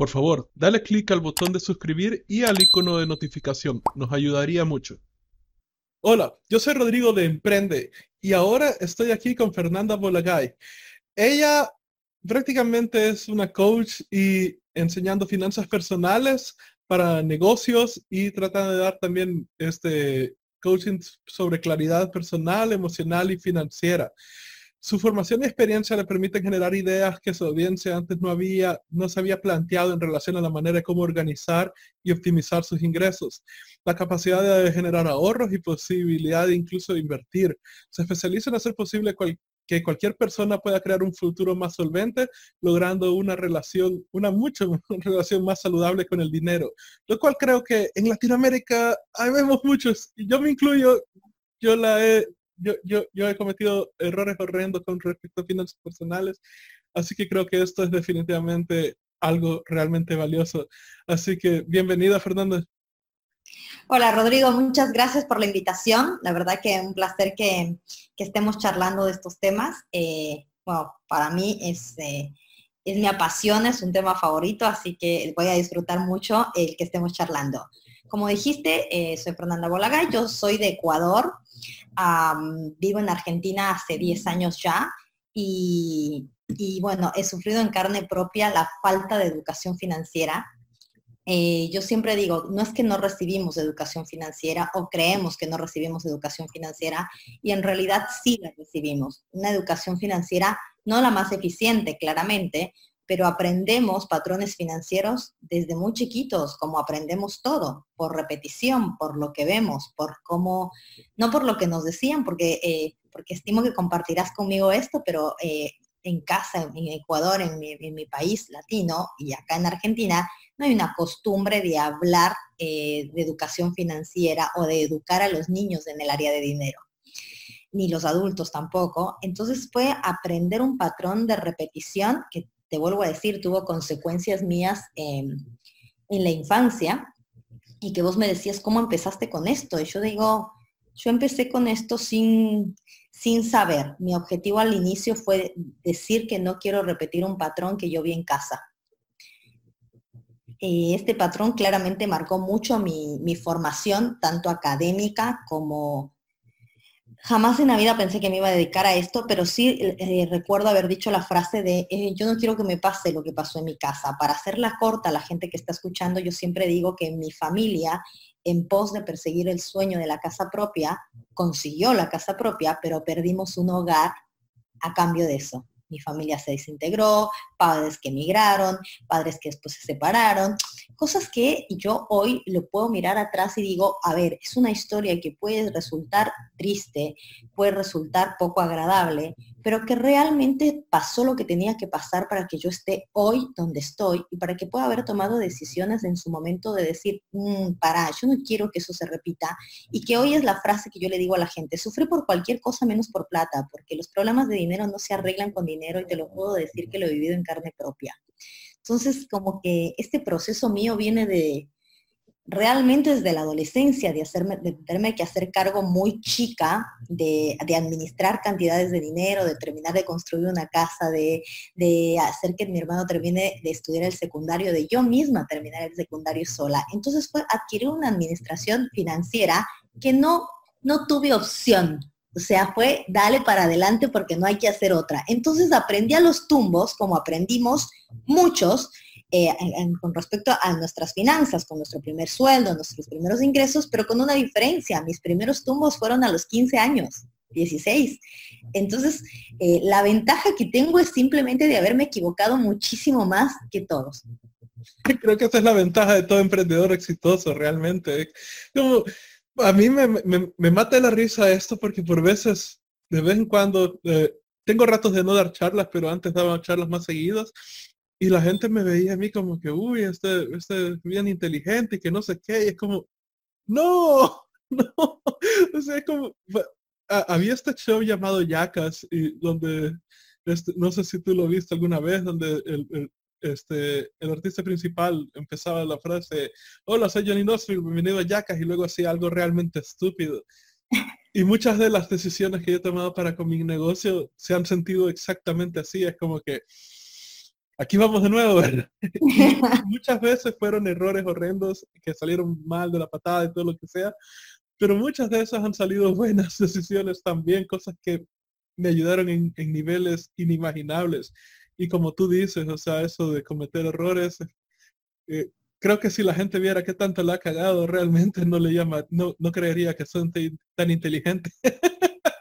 Por favor, dale clic al botón de suscribir y al icono de notificación. Nos ayudaría mucho. Hola, yo soy Rodrigo de Emprende y ahora estoy aquí con Fernanda Bolagay. Ella prácticamente es una coach y enseñando finanzas personales para negocios y trata de dar también este coaching sobre claridad personal, emocional y financiera. Su formación y experiencia le permiten generar ideas que su audiencia antes no había, no se había planteado en relación a la manera de cómo organizar y optimizar sus ingresos. La capacidad de generar ahorros y posibilidad de incluso invertir. Se especializa en hacer posible que cualquier persona pueda crear un futuro más solvente, logrando una relación, una mucho relación más saludable con el dinero. Lo cual creo que en Latinoamérica hay vemos muchos, y yo me incluyo, yo la he yo, yo, yo he cometido errores horrendos con respecto a finanzas personales, así que creo que esto es definitivamente algo realmente valioso. Así que bienvenida, Fernanda. Hola, Rodrigo, muchas gracias por la invitación. La verdad que un placer que, que estemos charlando de estos temas. Eh, bueno, para mí es, eh, es mi pasión, es un tema favorito, así que voy a disfrutar mucho el que estemos charlando. Como dijiste, eh, soy Fernanda Bolagay, yo soy de Ecuador, vivo en Argentina hace 10 años ya y, bueno, he sufrido en carne propia la falta de educación financiera. Eh, yo siempre digo, no es que no recibimos educación financiera o creemos que no recibimos educación financiera y en realidad sí la recibimos. Una educación financiera no la más eficiente, claramente, pero aprendemos patrones financieros desde muy chiquitos, como aprendemos todo, por repetición, por lo que vemos, por cómo, no por lo que nos decían, porque, eh, porque estimo que compartirás conmigo esto, pero eh, en casa, en Ecuador, en mi, país latino y acá en Argentina, no hay una costumbre de hablar eh, de educación financiera o de educar a los niños en el área de dinero ni los adultos tampoco. Entonces fue aprender un patrón de repetición que te vuelvo a decir, tuvo consecuencias mías en la infancia y que vos me decías, ¿cómo empezaste con esto? Y yo digo, yo empecé con esto sin, sin saber. Mi objetivo al inicio fue decir que no quiero repetir un patrón que yo vi en casa. Este patrón claramente marcó mucho mi, mi formación, tanto académica como Jamás en la vida pensé que me iba a dedicar a esto, pero sí eh, recuerdo haber dicho la frase de eh, yo no quiero que me pase lo que pasó en mi casa. Para hacerla corta, la gente que está escuchando, yo siempre digo que mi familia, en pos de perseguir el sueño de la casa propia, consiguió la casa propia, pero perdimos un hogar a cambio de eso mi familia se desintegró, padres que emigraron, padres que después se separaron, cosas que yo hoy lo puedo mirar atrás y digo, a ver, es una historia que puede resultar triste, puede resultar poco agradable, pero que realmente pasó lo que tenía que pasar para que yo esté hoy donde estoy y para que pueda haber tomado decisiones en su momento de decir, mm, para, yo no quiero que eso se repita y que hoy es la frase que yo le digo a la gente, sufre por cualquier cosa menos por plata, porque los problemas de dinero no se arreglan con dinero y te lo puedo decir que lo he vivido en carne propia. Entonces, como que este proceso mío viene de realmente desde la adolescencia, de, hacerme, tenerme que hacer cargo muy chica de, administrar cantidades de dinero, de terminar de construir una casa, de, de hacer que mi hermano termine de estudiar el secundario, de yo misma terminar el secundario sola. Entonces fue adquirir una administración financiera que no, no tuve opción. O sea, fue dale para adelante porque no hay que hacer otra. Entonces aprendí a los tumbos, como aprendimos muchos, eh, con respecto a nuestras finanzas, con nuestro primer sueldo, nuestros primeros ingresos, pero con una diferencia. Mis primeros tumbos fueron a los 15 años, 16. Entonces, eh, la ventaja que tengo es simplemente de haberme equivocado muchísimo más que todos. Creo que esa es la ventaja de todo emprendedor exitoso, realmente. Como, a mí me, me, mata la risa esto porque por veces, de vez en cuando, eh, tengo ratos de no dar charlas, pero antes daba charlas más seguidas y la gente me veía a mí como que, uy, este, este es bien inteligente y que no sé qué, y es como, no, no, o sea, como, había este show llamado Yacas, y donde, este, no sé si tú lo viste alguna vez, donde el, este, el artista principal empezaba la frase, hola, soy Johnny Knoxville, bienvenido a Yacas, y luego hacía algo realmente estúpido. Y muchas de las decisiones que yo he tomado para con mi negocio se han sentido exactamente así, es como que, aquí vamos de nuevo, muchas veces fueron errores horrendos que salieron mal de la patada y todo lo que sea, pero muchas de esas han salido buenas decisiones también, cosas que me ayudaron en, niveles inimaginables. Y como tú dices, o sea, eso de cometer errores, eh, creo que si la gente viera qué tanto la ha cagado, realmente no le llama, no, no creería que son tan inteligentes.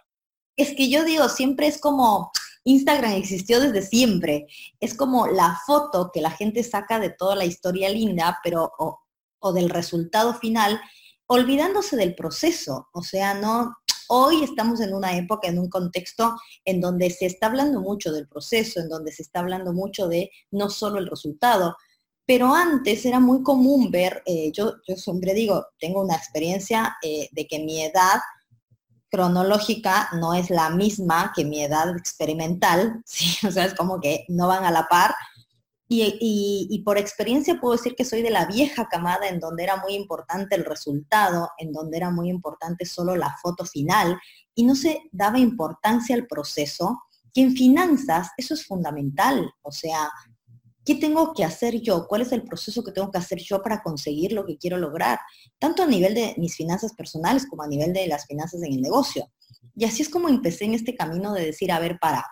Es que yo digo, siempre es como, Instagram existió desde siempre. Es como la foto que la gente saca de toda la historia linda, pero o, del resultado final, olvidándose del proceso. O sea, no, hoy estamos en una época, en un contexto en donde se está hablando mucho del proceso, en donde se está hablando mucho de no solo el resultado, pero antes era muy común ver, eh, yo, yo siempre digo, tengo una experiencia eh, de que mi edad cronológica no es la misma que mi edad experimental, o sea, es como que no van a la par. Y, por experiencia puedo decir que soy de la vieja camada en donde era muy importante el resultado, en donde era muy importante solo la foto final y no se daba importancia al proceso, que en finanzas eso es fundamental. O sea, ¿Qué tengo que hacer yo? ¿Cuál es el proceso que tengo que hacer yo para conseguir lo que quiero lograr? Tanto a nivel de mis finanzas personales como a nivel de las finanzas en el negocio. Y así es como empecé en este camino de decir, a ver, para,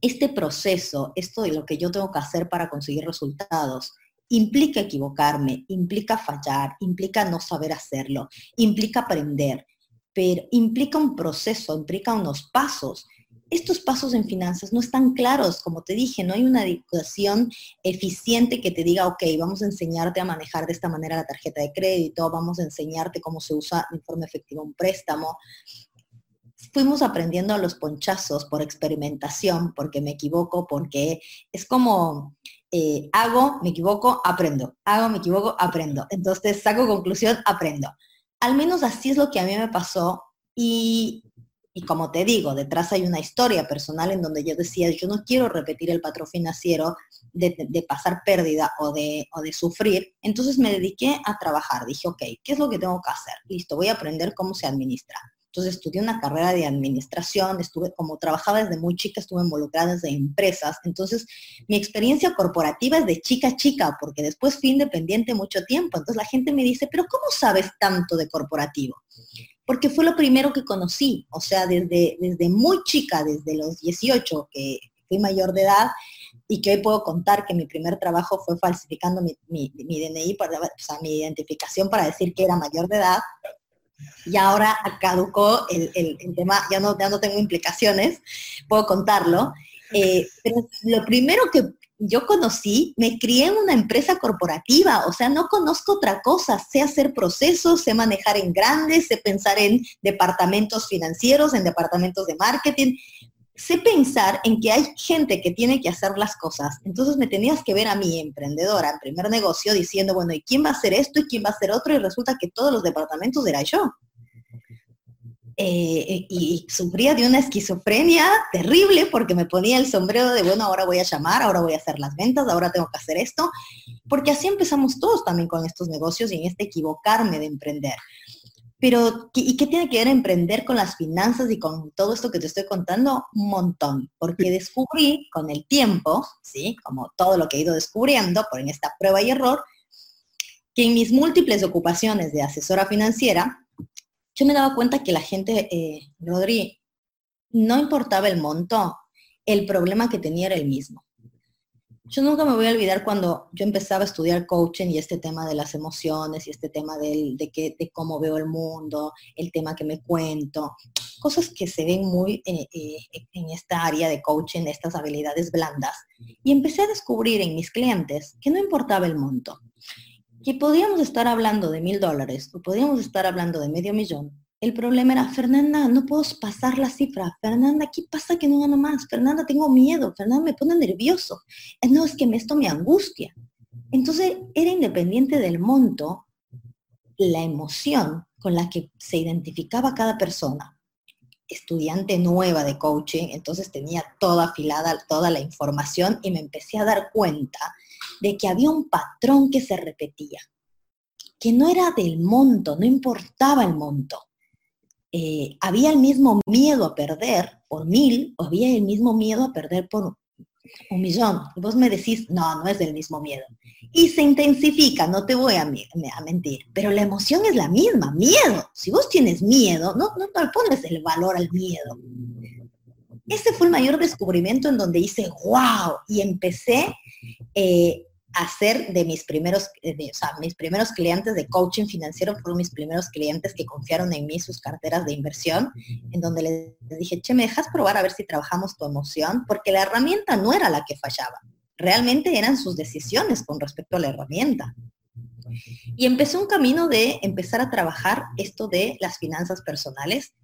este proceso, esto de lo que yo tengo que hacer para conseguir resultados, implica equivocarme, implica fallar, implica no saber hacerlo, implica aprender, pero implica un proceso, implica unos pasos estos pasos en finanzas no están claros, como te dije, no hay una educación eficiente que te diga, ok, vamos a enseñarte a manejar de esta manera la tarjeta de crédito, vamos a enseñarte cómo se usa de forma efectiva un préstamo. Fuimos aprendiendo a los ponchazos por experimentación, porque me equivoco, porque es como, eh, hago, me equivoco, aprendo, hago, me equivoco, aprendo. Entonces saco conclusión, aprendo. Al menos así es lo que a mí me pasó y y como te digo, detrás hay una historia personal en donde yo decía, yo no quiero repetir el patrón financiero de, pasar pérdida o de, o de sufrir. Entonces me dediqué a trabajar. Dije, ok, ¿qué es lo que tengo que hacer? Listo, voy a aprender cómo se administra. Entonces estudié una carrera de administración, estuve, como trabajaba desde muy chica, estuve involucrada desde empresas. Entonces mi experiencia corporativa es de chica a chica, porque después fui independiente mucho tiempo. Entonces la gente me dice, pero ¿cómo sabes tanto de corporativo? porque fue lo primero que conocí, o sea, desde, desde muy chica, desde los 18, que fui mayor de edad, y que hoy puedo contar que mi primer trabajo fue falsificando mi, DNI, para, o sea, mi identificación para decir que era mayor de edad, y ahora caducó el, el, tema, ya no, ya no tengo implicaciones, puedo contarlo, eh, pero lo primero que, yo conocí, me crié en una empresa corporativa, o sea, no conozco otra cosa, sé hacer procesos, sé manejar en grandes, sé pensar en departamentos financieros, en departamentos de marketing, sé pensar en que hay gente que tiene que hacer las cosas. Entonces me tenías que ver a mí, emprendedora, en primer negocio, diciendo, bueno, ¿y quién va a hacer esto y quién va a hacer otro? Y resulta que todos los departamentos era yo. Eh, y, sufría de una esquizofrenia terrible porque me ponía el sombrero de, bueno, ahora voy a llamar, ahora voy a hacer las ventas, ahora tengo que hacer esto, porque así empezamos todos también con estos negocios y en este equivocarme de emprender. Pero, ¿y qué tiene que ver emprender con las finanzas y con todo esto que te estoy contando? Un montón, porque descubrí con el tiempo, ¿sí? Como todo lo que he ido descubriendo por en esta prueba y error, que en mis múltiples ocupaciones de asesora financiera, yo me daba cuenta que la gente, eh, no importaba el monto, el problema que tenía era el mismo. Yo nunca me voy a olvidar cuando yo empezaba a estudiar coaching y este tema de las emociones y este tema de, que, de cómo veo el mundo, el tema que me cuento, cosas que se ven muy eh, eh, en esta área de coaching, estas habilidades blandas. Y empecé a descubrir en mis clientes que no importaba el monto, que podíamos estar hablando de mil dólares o podíamos estar hablando de medio millón. El problema era, Fernanda, no puedo pasar la cifra. Fernanda, ¿qué pasa que no gano más? Fernanda, tengo miedo. Fernanda, me pone nervioso. Eh, no, es que esto me angustia. Entonces, era independiente del monto, la emoción con la que se identificaba cada persona. Estudiante nueva de coaching, entonces tenía toda afilada, toda la información y me empecé a dar cuenta de que había un patrón que se repetía, que no era del monto, no importaba el monto. Eh, había el mismo miedo a perder por mil o había el mismo miedo a perder por Un millón. Vos me decís, no, no es del mismo miedo. Y se intensifica, no te voy a, a, mentir, pero la emoción es la misma, miedo. Si vos tienes miedo, no, no, no pones el valor al miedo. Ese fue el mayor descubrimiento en donde hice, wow, y empecé eh, hacer de mis primeros, eh, o sea, mis primeros clientes de coaching financiero fueron mis primeros clientes que confiaron en mí sus carteras de inversión, en donde les dije, che, ¿me dejas probar a ver si trabajamos tu emoción? Porque la herramienta no era la que fallaba, realmente eran sus decisiones con respecto a la herramienta. Y empecé un camino de empezar a trabajar esto de las finanzas personales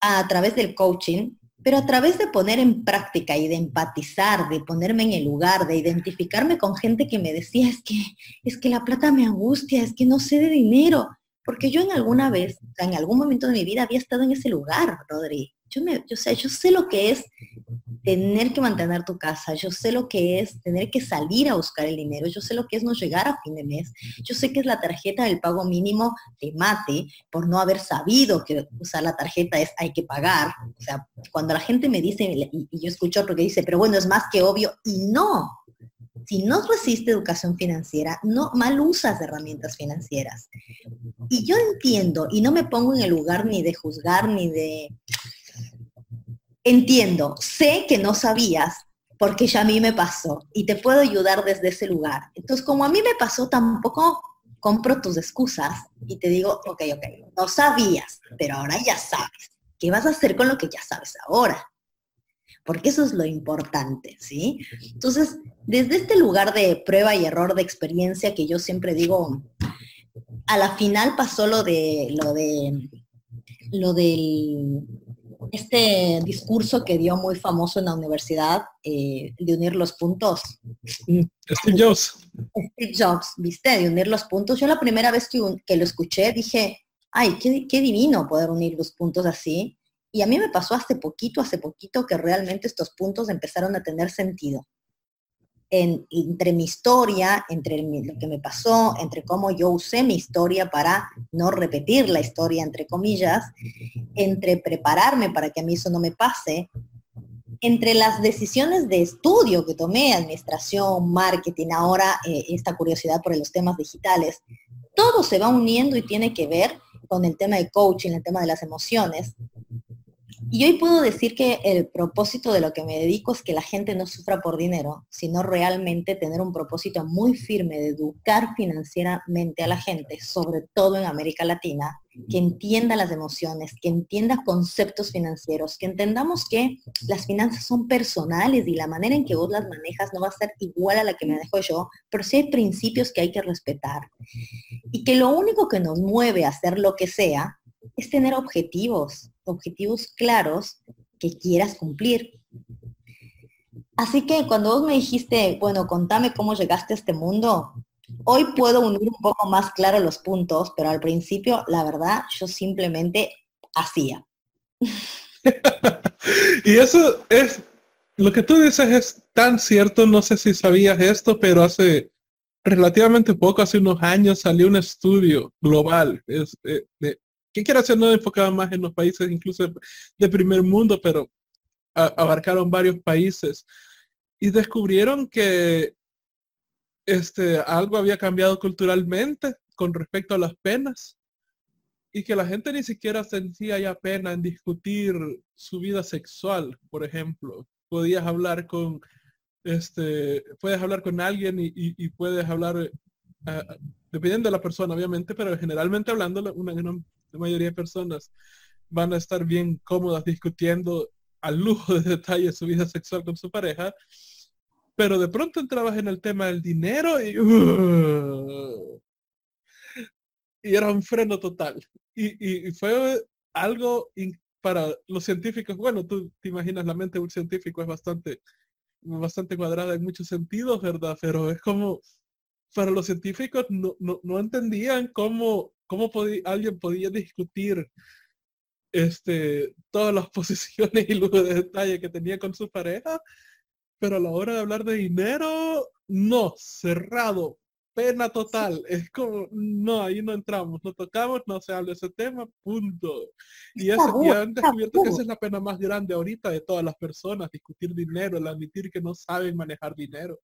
a través del coaching pero a través de poner en práctica y de empatizar, de ponerme en el lugar, de identificarme con gente que me decía, es que, es que la plata me angustia, es que no sé de dinero, porque yo en alguna vez, en algún momento de mi vida había estado en ese lugar, Rodri. Yo, me, yo, sé, yo sé lo que es tener que mantener tu casa, yo sé lo que es tener que salir a buscar el dinero, yo sé lo que es no llegar a fin de mes, yo sé que es la tarjeta del pago mínimo de mate por no haber sabido que usar la tarjeta es hay que pagar. O sea, cuando la gente me dice, y, yo escucho otro que dice, pero bueno, es más que obvio, y no, si no resiste educación financiera, no mal usas herramientas financieras. Y yo entiendo, y no me pongo en el lugar ni de juzgar ni de entiendo, sé que no sabías porque ya a mí me pasó y te puedo ayudar desde ese lugar. Entonces, como a mí me pasó, tampoco compro tus excusas y te digo, ok, ok, no sabías, pero ahora ya sabes. ¿Qué vas a hacer con lo que ya sabes ahora? Porque eso es lo importante, ¿sí? Entonces, desde este lugar de prueba y error de experiencia que yo siempre digo, a la final pasó lo de lo de lo del este discurso que dio muy famoso en la universidad eh, de unir los puntos. Mm, Steve Jobs. Steve Jobs, viste, de unir los puntos. Yo la primera vez que, que lo escuché dije, ay, qué, qué divino poder unir los puntos así. Y a mí me pasó hace poquito, hace poquito que realmente estos puntos empezaron a tener sentido entre mi historia, entre lo que me pasó, entre cómo yo usé mi historia para no repetir la historia, entre comillas, entre prepararme para que a mí eso no me pase, entre las decisiones de estudio que tomé, administración, marketing, ahora eh, esta curiosidad por los temas digitales, todo se va uniendo y tiene que ver con el tema de coaching, el tema de las emociones, y hoy puedo decir que el propósito de lo que me dedico es que la gente no sufra por dinero, sino realmente tener un propósito muy firme de educar financieramente a la gente, sobre todo en América Latina, que entienda las emociones, que entienda conceptos financieros, que entendamos que las finanzas son personales y la manera en que vos las manejas no va a ser igual a la que me dejo yo, pero sí hay principios que hay que respetar. Y que lo único que nos mueve a hacer lo que sea es tener objetivos, objetivos claros que quieras cumplir. Así que cuando vos me dijiste, bueno, contame cómo llegaste a este mundo, hoy puedo unir un poco más claro los puntos, pero al principio, la verdad, yo simplemente hacía. y eso es, lo que tú dices es tan cierto, no sé si sabías esto, pero hace relativamente poco, hace unos años, salió un estudio global eh, que quiera hacer no enfocaba más en los países incluso de primer mundo, pero abarcaron varios países y descubrieron que este, algo había cambiado culturalmente con respecto a las penas y que la gente ni siquiera sentía ya pena en discutir su vida sexual, por ejemplo. Podías hablar con, este, puedes hablar con alguien y, puedes hablar, eh, dependiendo de la persona, obviamente, pero generalmente hablando, una, la mayoría de personas van a estar bien cómodas discutiendo al lujo de detalle su vida sexual con su pareja, pero de pronto entrabas en el tema del dinero y, uh, era un freno total. Y, fue algo para los científicos, bueno, tú te imaginas la mente de un científico es bastante, bastante cuadrada en muchos sentidos, ¿verdad? Pero es como, para los científicos no, no, no entendían cómo cómo podía, alguien podía discutir este, todas las posiciones y lujo de detalle que tenía con su pareja, pero a la hora de hablar de dinero, no, cerrado. pena total. Es como, no, ahí no entramos, no tocamos, no se habla ese tema, punto. Y, eso, y han descubierto que esa es la pena más grande ahorita de todas las personas, discutir dinero, el admitir que no saben manejar dinero.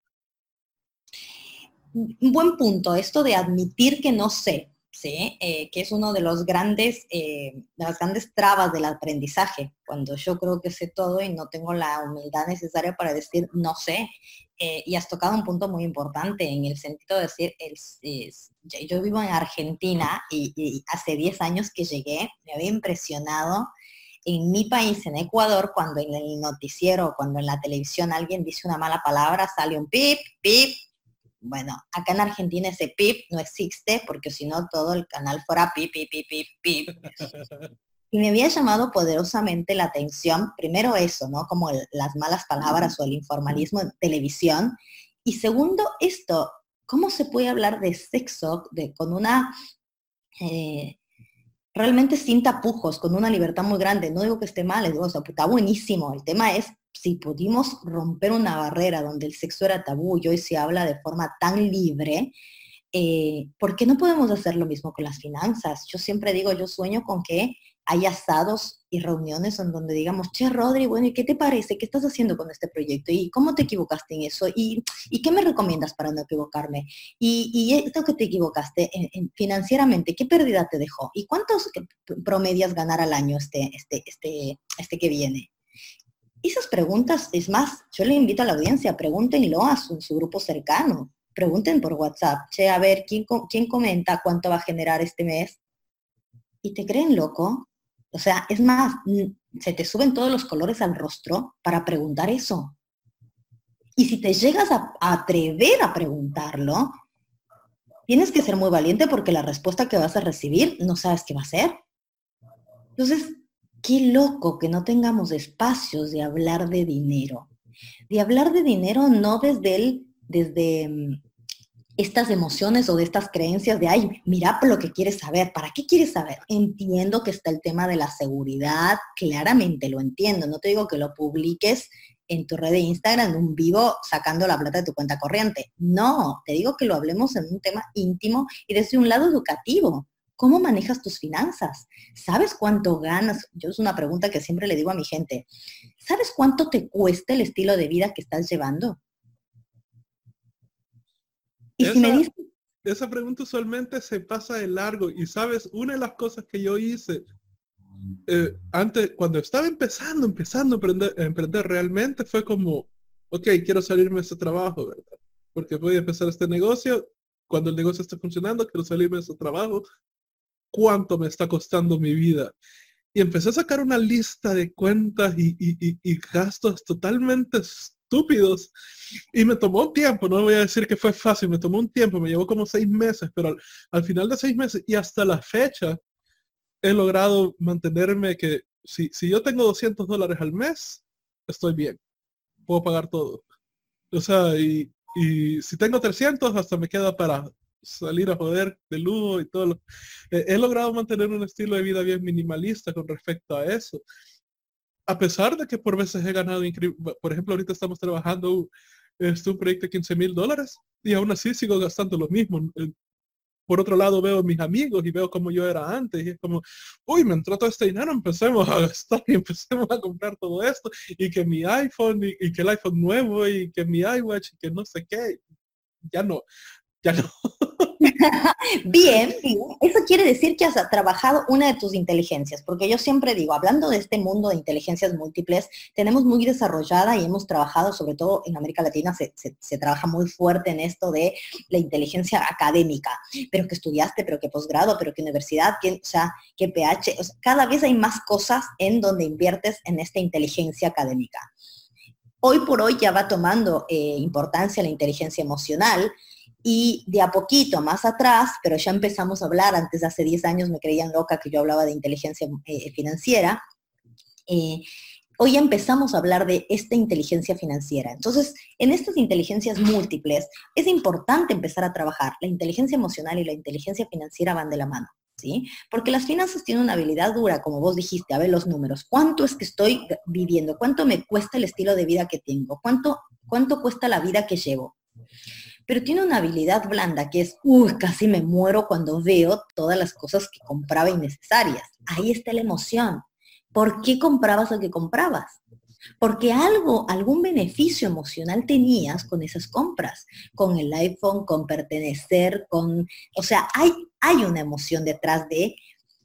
Un buen punto, esto de admitir que no sé. ¿sí? Eh, que es uno de los grandes, eh, de las grandes trabas del aprendizaje, cuando yo creo que sé todo y no tengo la humildad necesaria para decir no sé. Eh, y has tocado un punto muy importante en el sentido de decir, yo vivo en Argentina y, y hace 10 años que llegué, me había impresionado en mi país, en Ecuador, cuando en el noticiero, cuando en la televisión alguien dice una mala palabra, sale un pip, pip, bueno, acá en Argentina ese pip no existe porque si no todo el canal fuera pip, pip, pip, pip, pip. Y me había llamado poderosamente la atención, primero eso, ¿no? Como las malas palabras o el informalismo en televisión. Y segundo, esto, ¿cómo se puede hablar de sexo de, con una, eh, realmente sin tapujos, con una libertad muy grande? No digo que esté mal, digo, o sea, está buenísimo. El tema es si pudimos romper una barrera donde el sexo era tabú y hoy se habla de forma tan libre, eh, ¿por qué no podemos hacer lo mismo con las finanzas? Yo siempre digo, yo sueño con que hay asados y reuniones en donde digamos, che, Rodri, bueno, ¿y qué te parece? ¿Qué estás haciendo con este proyecto? ¿Y cómo te equivocaste en eso? ¿Y, qué me recomiendas para no equivocarme? ¿Y, esto que te equivocaste financieramente, qué pérdida te dejó? ¿Y cuántos promedias ganar al año este, este, este, este que viene? Esas preguntas, es más, yo le invito a la audiencia, pregúntenlo a su, grupo cercano, pregunten por WhatsApp, che, a ver, ¿quién, ¿quién comenta cuánto va a generar este mes? ¿Y te creen loco? O sea, es más, se te suben todos los colores al rostro para preguntar eso. Y si te llegas a, a atrever a preguntarlo, tienes que ser muy valiente porque la respuesta que vas a recibir no sabes qué va a ser. Entonces, qué loco que no tengamos espacios de hablar de dinero. De hablar de dinero no desde el, desde mm, estas emociones o de estas creencias de, ay, mira lo que quieres saber, ¿para qué quieres saber? Entiendo que está el tema de la seguridad, claramente lo entiendo, no te digo que lo publiques en tu red de Instagram, un vivo, sacando la plata de tu cuenta corriente. No, te digo que lo hablemos en un tema íntimo y desde un lado educativo. ¿Cómo manejas tus finanzas? ¿Sabes cuánto ganas? Yo es una pregunta que siempre le digo a mi gente. ¿Sabes cuánto te cuesta el estilo de vida que estás llevando? Y esa, si me dices... Esa pregunta usualmente se pasa de largo y sabes, una de las cosas que yo hice eh, antes, cuando estaba empezando, empezando a emprender, a emprender realmente fue como, ok, quiero salirme de este trabajo, ¿verdad? Porque voy a empezar este negocio, cuando el negocio esté funcionando, quiero salirme de este trabajo, cuánto me está costando mi vida. Y empecé a sacar una lista de cuentas y, gastos totalmente estúpidos. Y me tomó un tiempo, no voy a decir que fue fácil, me tomó un tiempo, me llevó como seis meses, pero al, final de seis meses y hasta la fecha he logrado mantenerme que si, si yo tengo 200 dólares al mes, estoy bien, puedo pagar todo. O sea, y, y si tengo 300, hasta me queda para salir a joder de lujo y todo. Lo, he logrado mantener un estilo de vida bien minimalista con respecto a eso. A pesar de que por veces he ganado por ejemplo, ahorita estamos trabajando este, un proyecto de 15 mil dólares y aún así sigo gastando lo mismo. Por otro lado veo a mis amigos y veo como yo era antes y es como, uy, me entró todo este dinero, empecemos a gastar y empecemos a comprar todo esto y que mi iPhone y, y que el iPhone nuevo y que mi iWatch y que no sé qué, ya no, ya no. bien, eso quiere decir que has trabajado una de tus inteligencias, porque yo siempre digo, hablando de este mundo de inteligencias múltiples, tenemos muy desarrollada y hemos trabajado, sobre todo en América Latina, se, trabaja muy fuerte en esto de la inteligencia académica, pero que estudiaste, pero que posgrado, pero que universidad, que, o sea, que PH, cada vez hay más cosas en donde inviertes en esta inteligencia académica. Hoy por hoy ya va tomando eh, importancia la inteligencia emocional, y de a poquito más atrás, pero ya empezamos a hablar, antes hace 10 años me creían loca que yo hablaba de inteligencia eh, financiera, eh, hoy empezamos a hablar de esta inteligencia financiera. Entonces, en estas inteligencias múltiples es importante empezar a trabajar. La inteligencia emocional y la inteligencia financiera van de la mano. ¿Sí? Porque las finanzas tienen una habilidad dura, como vos dijiste, a ver los números. ¿Cuánto es que estoy viviendo? ¿Cuánto me cuesta el estilo de vida que tengo? ¿Cuánto, cuánto cuesta la vida que llevo? Pero tiene una habilidad blanda que es, uy, casi me muero cuando veo todas las cosas que compraba innecesarias. Ahí está la emoción. ¿Por qué comprabas lo que comprabas? Porque algo, algún beneficio emocional tenías con esas compras, con el iPhone, con pertenecer, con, o sea, hay, hay una emoción detrás de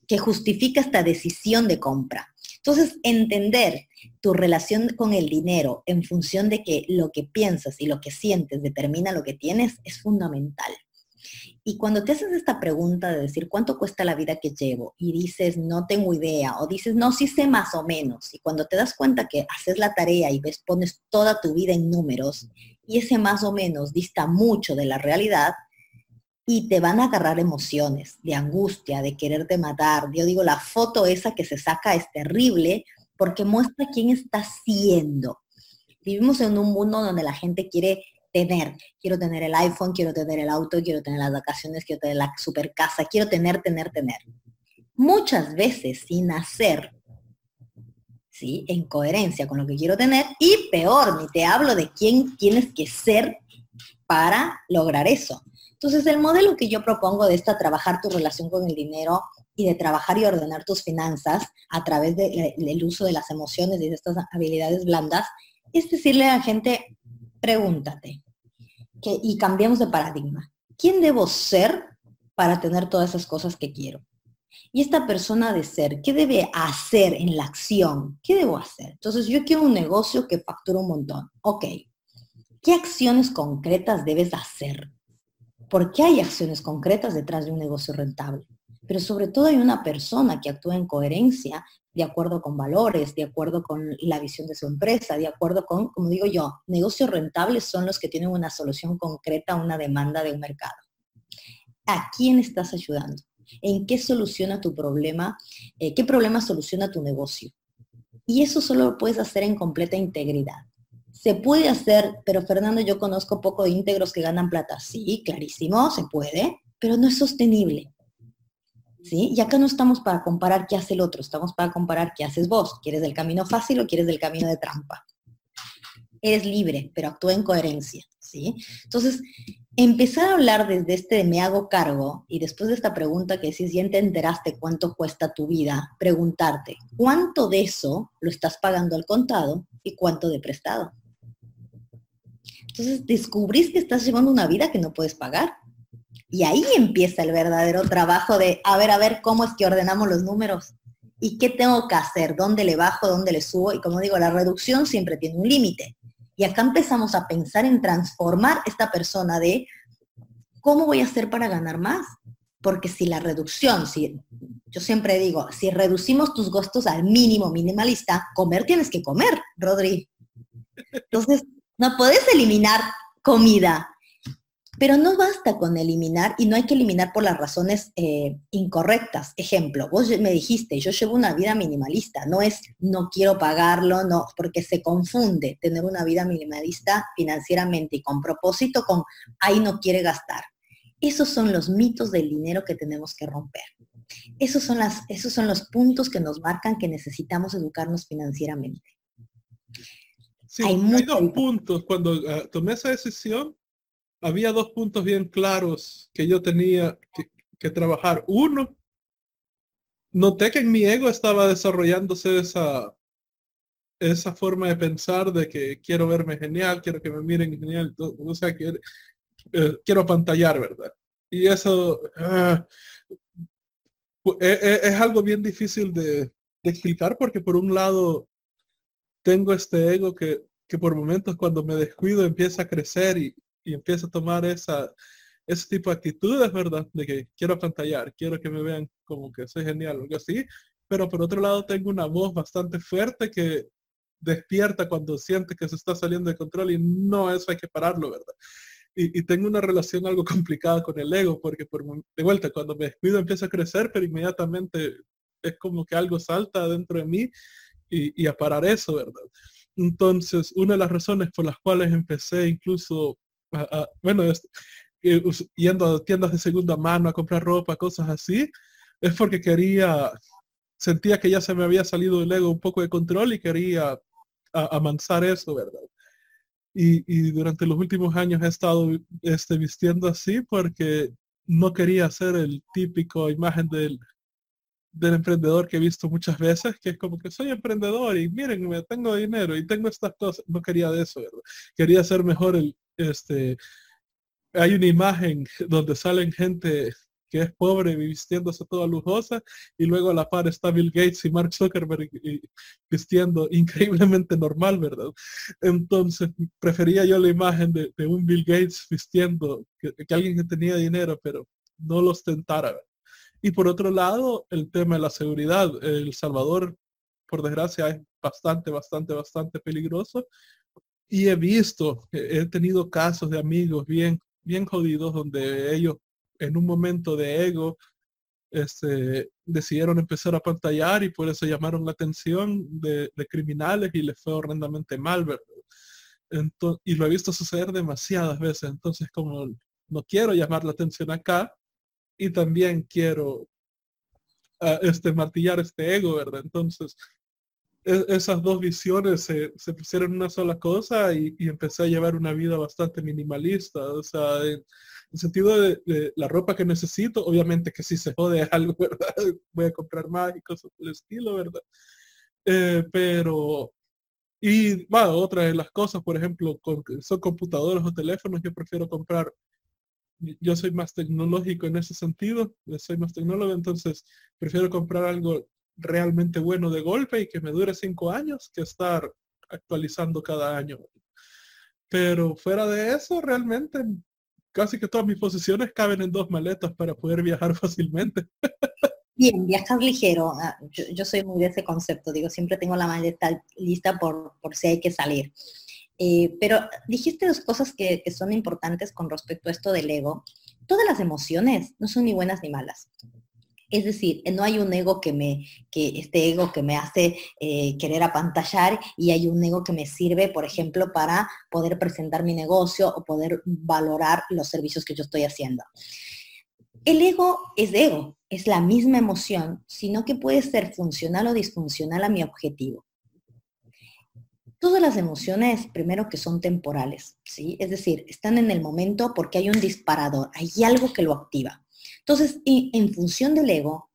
que justifica esta decisión de compra. Entonces, entender tu relación con el dinero en función de que lo que piensas y lo que sientes determina lo que tienes es fundamental. Y cuando te haces esta pregunta de decir cuánto cuesta la vida que llevo y dices no tengo idea o dices no, sí sé más o menos y cuando te das cuenta que haces la tarea y ves, pones toda tu vida en números y ese más o menos dista mucho de la realidad y te van a agarrar emociones de angustia, de quererte matar. Yo digo, la foto esa que se saca es terrible porque muestra quién está siendo. Vivimos en un mundo donde la gente quiere tener. Quiero tener el iPhone, quiero tener el auto, quiero tener las vacaciones, quiero tener la super casa, quiero tener, tener, tener. Muchas veces sin hacer, ¿sí? En coherencia con lo que quiero tener y peor, ni te hablo de quién tienes que ser para lograr eso. Entonces, el modelo que yo propongo de esta, trabajar tu relación con el dinero y de trabajar y ordenar tus finanzas a través del uso de las emociones y de estas habilidades blandas, es decirle a la gente, pregúntate, y cambiemos de paradigma. ¿Quién debo ser para tener todas esas cosas que quiero? Y esta persona de ser, ¿qué debe hacer en la acción? ¿Qué debo hacer? Entonces, yo quiero un negocio que factura un montón. Ok. ¿Qué acciones concretas debes hacer? Porque hay acciones concretas detrás de un negocio rentable. Pero sobre todo hay una persona que actúa en coherencia de acuerdo con valores, de acuerdo con la visión de su empresa, de acuerdo con, como digo yo, negocios rentables son los que tienen una solución concreta a una demanda de un mercado. ¿A quién estás ayudando? ¿En qué soluciona tu problema? Eh, ¿Qué problema soluciona tu negocio? Y eso solo lo puedes hacer en completa integridad. Se puede hacer, pero Fernando, yo conozco poco de íntegros que ganan plata. Sí, clarísimo, se puede, pero no es sostenible. ¿sí? Y acá no estamos para comparar qué hace el otro, estamos para comparar qué haces vos. ¿Quieres del camino fácil o quieres del camino de trampa? Eres libre, pero actúa en coherencia, ¿sí? Entonces, empezar a hablar desde este de me hago cargo y después de esta pregunta que decís, ya te enteraste cuánto cuesta tu vida, preguntarte, ¿cuánto de eso lo estás pagando al contado y cuánto de prestado? Entonces, descubrís que estás llevando una vida que no puedes pagar y ahí empieza el verdadero trabajo de, a ver, a ver, cómo es que ordenamos los números y qué tengo que hacer, dónde le bajo, dónde le subo. Y como digo, la reducción siempre tiene un límite. Y acá empezamos a pensar en transformar esta persona de, ¿cómo voy a hacer para ganar más? Porque si la reducción, si, yo siempre digo, si reducimos tus gastos al mínimo minimalista, comer tienes que comer, Rodri. Entonces, no puedes eliminar comida, pero no basta con eliminar y no hay que eliminar por las razones eh, incorrectas. Ejemplo, vos me dijiste, yo llevo una vida minimalista, no es no quiero pagarlo, no, porque se confunde tener una vida minimalista financieramente y con propósito con ahí no quiere gastar. Esos son los mitos del dinero que tenemos que romper. Esos son, esos son los puntos que nos marcan que necesitamos educarnos financieramente. Sí, hay, dos puntos. Cuando ah, tomé esa decisión, había dos puntos bien claros que yo tenía que, trabajar. Uno, noté que en mi ego estaba desarrollándose esa, esa forma de pensar de que quiero verme genial, quiero que me miren genial, o sea, que, eh, quiero pantallar, ¿verdad? Y eso ah, e, e, es, algo bien difícil de, explicar porque por un lado tengo este ego que, que por momentos cuando me descuido empieza a crecer y, y empiezo a tomar esa, ese tipo de actitudes, ¿verdad? De que quiero pantallar, quiero que me vean como que soy genial, algo así. Pero por otro lado tengo una voz bastante fuerte que despierta cuando siente que se está saliendo de control y no, eso hay que pararlo, ¿verdad? Y, tengo una relación algo complicada con el ego, porque por, de vuelta, cuando me descuido empieza a crecer, pero inmediatamente es como que algo salta dentro de mí y, y a parar eso, ¿verdad? Entonces, una de las razones por las cuales empecé incluso bueno, yendo a tiendas de segunda mano a comprar ropa, cosas así, es porque quería, sentía que ya se me había salido el ego un poco de control y quería amansar eso, ¿verdad? Y, durante los últimos años he estado este, vistiendo así porque no quería ser el típico imagen del, del emprendedor que he visto muchas veces, que es como que soy emprendedor y miren, me tengo dinero y tengo estas cosas. No quería de eso, ¿verdad? Quería ser mejor el, este, hay una imagen donde salen gente que es pobre vistiéndose toda lujosa y luego a la par está Bill Gates y Mark Zuckerberg vistiendo increíblemente normal, ¿verdad? Entonces prefería yo la imagen de, un Bill Gates vistiendo que, alguien que tenía dinero pero no lo ostentara. Y por otro lado, el tema de la seguridad. El Salvador, por desgracia, es bastante, bastante, bastante peligroso. Y he visto, he tenido casos de amigos bien, bien jodidos donde ellos en un momento de ego, este, decidieron empezar a pantallar y por eso llamaron la atención de, criminales y les fue horrendamente mal, ¿verdad? y lo he visto suceder demasiadas veces, entonces como no quiero llamar la atención acá y también quiero ah, este, martillar este ego, ¿verdad? Entonces, e, esas dos visiones se, pusieron en una sola cosa y, empecé a llevar una vida bastante minimalista, o sea, en sentido de, la ropa que necesito, obviamente que si se jode algo, ¿verdad? Voy a comprar más y cosas del estilo, ¿verdad? Eh, pero, y bueno, otra de las cosas, por ejemplo, con, son computadoras o teléfonos, yo prefiero comprar, yo soy más tecnológico en ese sentido, soy más tecnólogo, entonces prefiero comprar algo realmente bueno de golpe y que me dure cinco años que estar actualizando cada año. Pero fuera de eso, realmente casi que todas mis posiciones caben en dos maletas para poder viajar fácilmente. Bien, viajar ligero. Ah, yo, soy muy de ese concepto. Digo, siempre tengo la maleta lista por, por si hay que salir. Eh, pero dijiste dos cosas que, son importantes con respecto a esto del ego. Todas las emociones no son ni buenas ni malas. Es decir, no hay un ego que me, que este ego que me hace eh, querer apantallar y hay un ego que me sirve, por ejemplo, para poder presentar mi negocio o poder valorar los servicios que yo estoy haciendo. El ego es ego, es la misma emoción, sino que puede ser funcional o disfuncional a mi objetivo. Todas las emociones, primero que son temporales, ¿sí? Es decir, están en el momento porque hay un disparador, hay algo que lo activa. Entonces, en función del ego,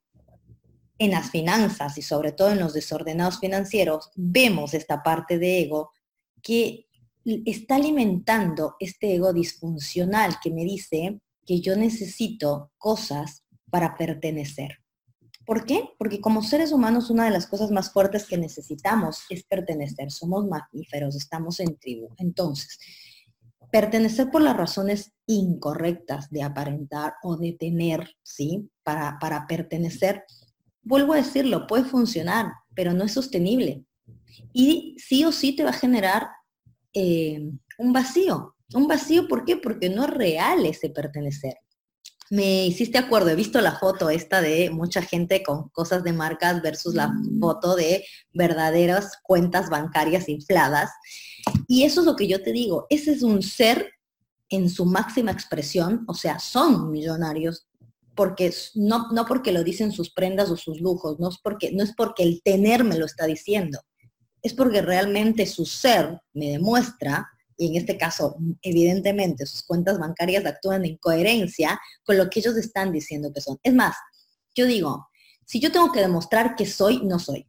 en las finanzas y sobre todo en los desordenados financieros, vemos esta parte de ego que está alimentando este ego disfuncional que me dice que yo necesito cosas para pertenecer. ¿Por qué? Porque como seres humanos una de las cosas más fuertes que necesitamos es pertenecer. Somos mamíferos, estamos en tribu. Entonces, pertenecer por las razones incorrectas de aparentar o de tener, ¿sí? Para, para pertenecer, vuelvo a decirlo, puede funcionar, pero no es sostenible. Y sí o sí te va a generar eh, un vacío. Un vacío, ¿por qué? Porque no es real ese pertenecer. Me hiciste acuerdo, he visto la foto esta de mucha gente con cosas de marcas versus la mm. foto de verdaderas cuentas bancarias infladas. Y eso es lo que yo te digo, ese es un ser en su máxima expresión, o sea, son millonarios, porque no, no porque lo dicen sus prendas o sus lujos, no es, porque, no es porque el tener me lo está diciendo, es porque realmente su ser me demuestra, y en este caso, evidentemente, sus cuentas bancarias actúan en coherencia con lo que ellos están diciendo que son. Es más, yo digo, si yo tengo que demostrar que soy, no soy.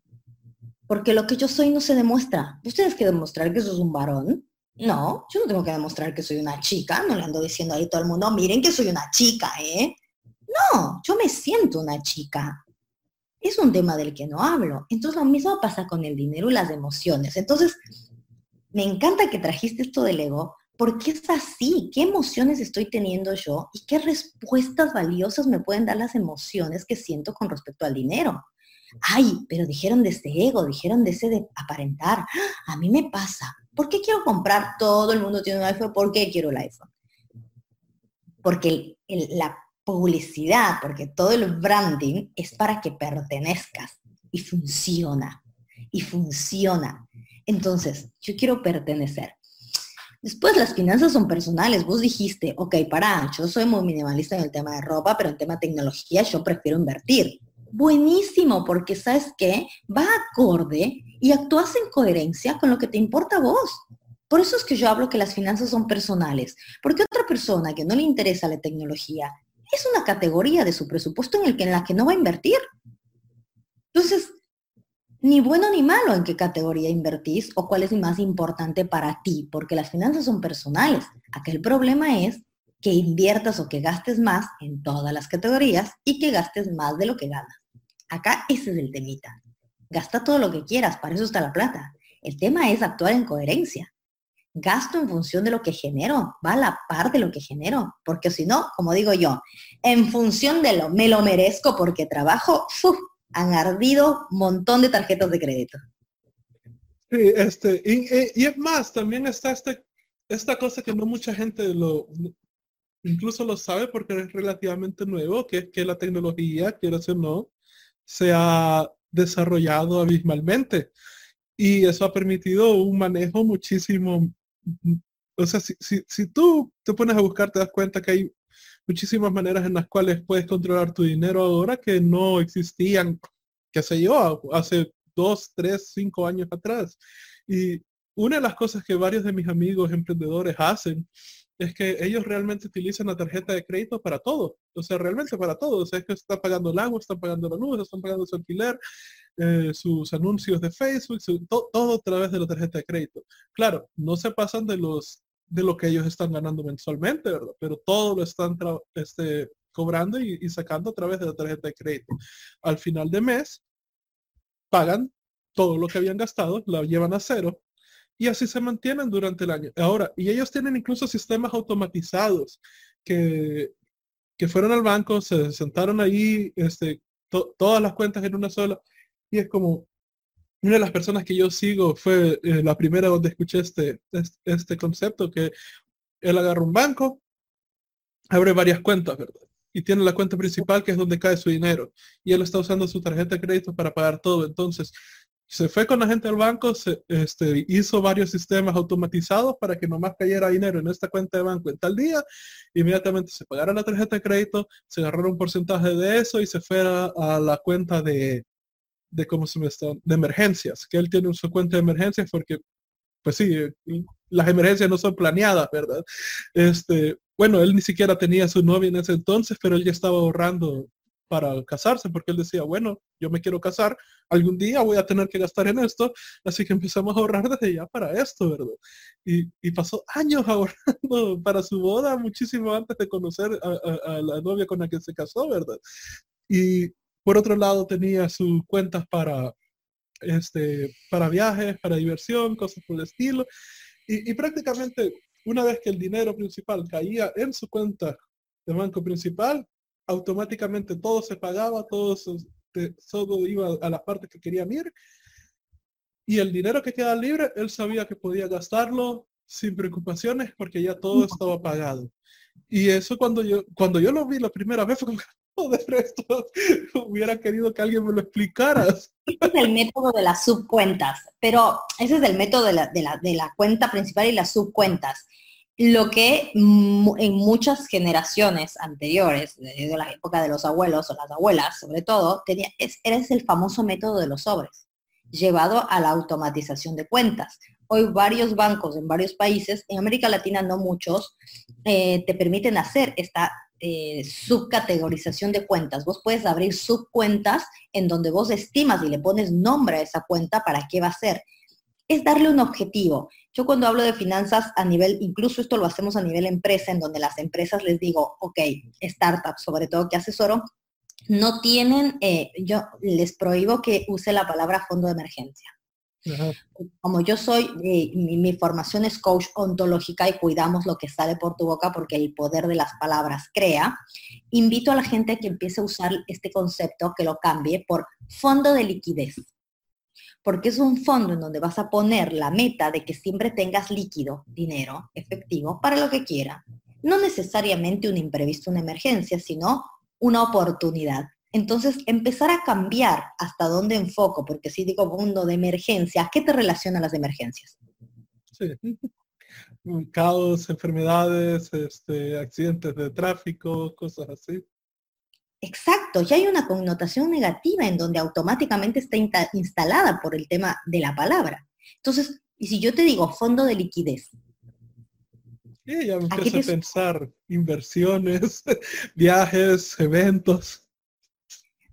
Porque lo que yo soy no se demuestra. ¿Ustedes que demostrar que sos un varón? No, yo no tengo que demostrar que soy una chica, no le ando diciendo ahí todo el mundo, miren que soy una chica, ¿eh? No, yo me siento una chica. Es un tema del que no hablo. Entonces lo mismo pasa con el dinero y las emociones. Entonces, me encanta que trajiste esto del ego, porque es así. ¿Qué emociones estoy teniendo yo y qué respuestas valiosas me pueden dar las emociones que siento con respecto al dinero? Ay, pero dijeron de ese ego, dijeron de ese de aparentar. A mí me pasa. ¿Por qué quiero comprar? Todo el mundo tiene un iPhone. ¿Por qué quiero el iPhone? Porque la publicidad, porque todo el branding es para que pertenezcas y funciona. Y funciona. Entonces, yo quiero pertenecer. Después las finanzas son personales. Vos dijiste, ok, para, yo soy muy minimalista en el tema de ropa, pero en tema de tecnología yo prefiero invertir buenísimo, porque sabes qué, va acorde y actúas en coherencia con lo que te importa a vos. Por eso es que yo hablo que las finanzas son personales, porque otra persona que no le interesa la tecnología es una categoría de su presupuesto en, el que, en la que no va a invertir. Entonces, ni bueno ni malo en qué categoría invertís o cuál es más importante para ti, porque las finanzas son personales. Acá el problema es que inviertas o que gastes más en todas las categorías y que gastes más de lo que ganas. Acá ese es el temita. Gasta todo lo que quieras, para eso está la plata. El tema es actuar en coherencia. Gasto en función de lo que genero, va a la par de lo que genero, porque si no, como digo yo, en función de lo, me lo merezco porque trabajo, han ardido un montón de tarjetas de crédito. Sí, este, y, es más, también está este, esta cosa que no mucha gente lo, incluso lo sabe porque es relativamente nuevo, que es que la tecnología, quiero decir no, se ha desarrollado abismalmente. Y eso ha permitido un manejo muchísimo, o sea, si, si tú te pones a buscar, te das cuenta que hay muchísimas maneras en las cuales puedes controlar tu dinero ahora que no existían, qué sé yo, hace dos, tres, cinco años atrás. Y una de las cosas que varios de mis amigos emprendedores hacen es que ellos realmente utilizan la tarjeta de crédito para todo, o sea, realmente para todo, o sea, es que están pagando el agua, están pagando la luz, están pagando su alquiler, eh, sus anuncios de Facebook, todo a través de la tarjeta de crédito. Claro, no se pasan de los de lo que ellos están ganando mensualmente, ¿verdad? Pero todo lo están este, cobrando y, sacando a través de la tarjeta de crédito. Al final de mes, pagan todo lo que habían gastado, la llevan a cero y así se mantienen durante el año. Ahora, y ellos tienen incluso sistemas automatizados que, que fueron al banco, se sentaron ahí, este, todas las cuentas en una sola, y es como, una de las personas que yo sigo fue eh, la primera donde escuché este, este, concepto, que él agarra un banco, abre varias cuentas, ¿verdad? Y tiene la cuenta principal que es donde cae su dinero. Y él está usando su tarjeta de crédito para pagar todo. Entonces, se fue con la gente del banco, se, este, hizo varios sistemas automatizados para que nomás cayera dinero en esta cuenta de banco en tal día, inmediatamente se pagara la tarjeta de crédito, se agarrara un porcentaje de eso y se fuera a la cuenta de, de cómo se me está, de emergencias, que él tiene su cuenta de emergencias porque, pues sí, las emergencias no son planeadas, ¿verdad? Este, bueno, él ni siquiera tenía su novia en ese entonces, pero él ya estaba ahorrando para casarse, porque él decía, bueno, yo me quiero casar, algún día voy a tener que gastar en esto, así que empezamos a ahorrar desde ya para esto, ¿verdad? Y, y pasó años ahorrando para su boda, muchísimo antes de conocer a, a, la novia con la que se casó, ¿verdad? Y por otro lado, tenía sus cuentas para, este, para viajes, para diversión, cosas por el estilo. Y, prácticamente una vez que el dinero principal caía en su cuenta de banco principal, automáticamente todo se pagaba, todo, todo iba a las partes que querían ir. Y el dinero que queda libre, él sabía que podía gastarlo sin preocupaciones porque ya todo estaba pagado. Y eso cuando yo, cuando yo lo vi la primera vez fue como, de resto hubiera querido que alguien me lo explicara. Ese es el método de las subcuentas, pero ese es el método de la, de la, de la cuenta principal y las subcuentas. Lo que en muchas generaciones anteriores, desde la época de los abuelos o las abuelas sobre todo, tenía, es, era el famoso método de los sobres, llevado a la automatización de cuentas. Hoy varios bancos en varios países, en América Latina no muchos, eh, te permiten hacer esta eh, subcategorización de cuentas. Vos puedes abrir subcuentas en donde vos estimas y le pones nombre a esa cuenta para qué va a ser. Es darle un objetivo. Yo cuando hablo de finanzas a nivel, incluso esto lo hacemos a nivel empresa, en donde las empresas les digo, ok, startups sobre todo que asesoro, no tienen, eh, yo les prohíbo que use la palabra fondo de emergencia. Como yo soy, eh, mi, formación es coach ontológica y cuidamos lo que sale por tu boca porque el poder de las palabras crea, invito a la gente que empiece a usar este concepto, que lo cambie por fondo de liquidez. Porque es un fondo en donde vas a poner la meta de que siempre tengas líquido, dinero, efectivo, para lo que quiera. No necesariamente un imprevisto, una emergencia, sino una oportunidad. Entonces, empezar a cambiar hasta dónde enfoco, porque si digo mundo de emergencia, ¿a qué te relacionan las emergencias? Sí. Caos, enfermedades, este, accidentes de tráfico, cosas así. Exacto, ya hay una connotación negativa en donde automáticamente está instalada por el tema de la palabra. Entonces, Y si yo te digo fondo de liquidez, Sí, ya me empiezo a pensar inversiones, viajes, eventos.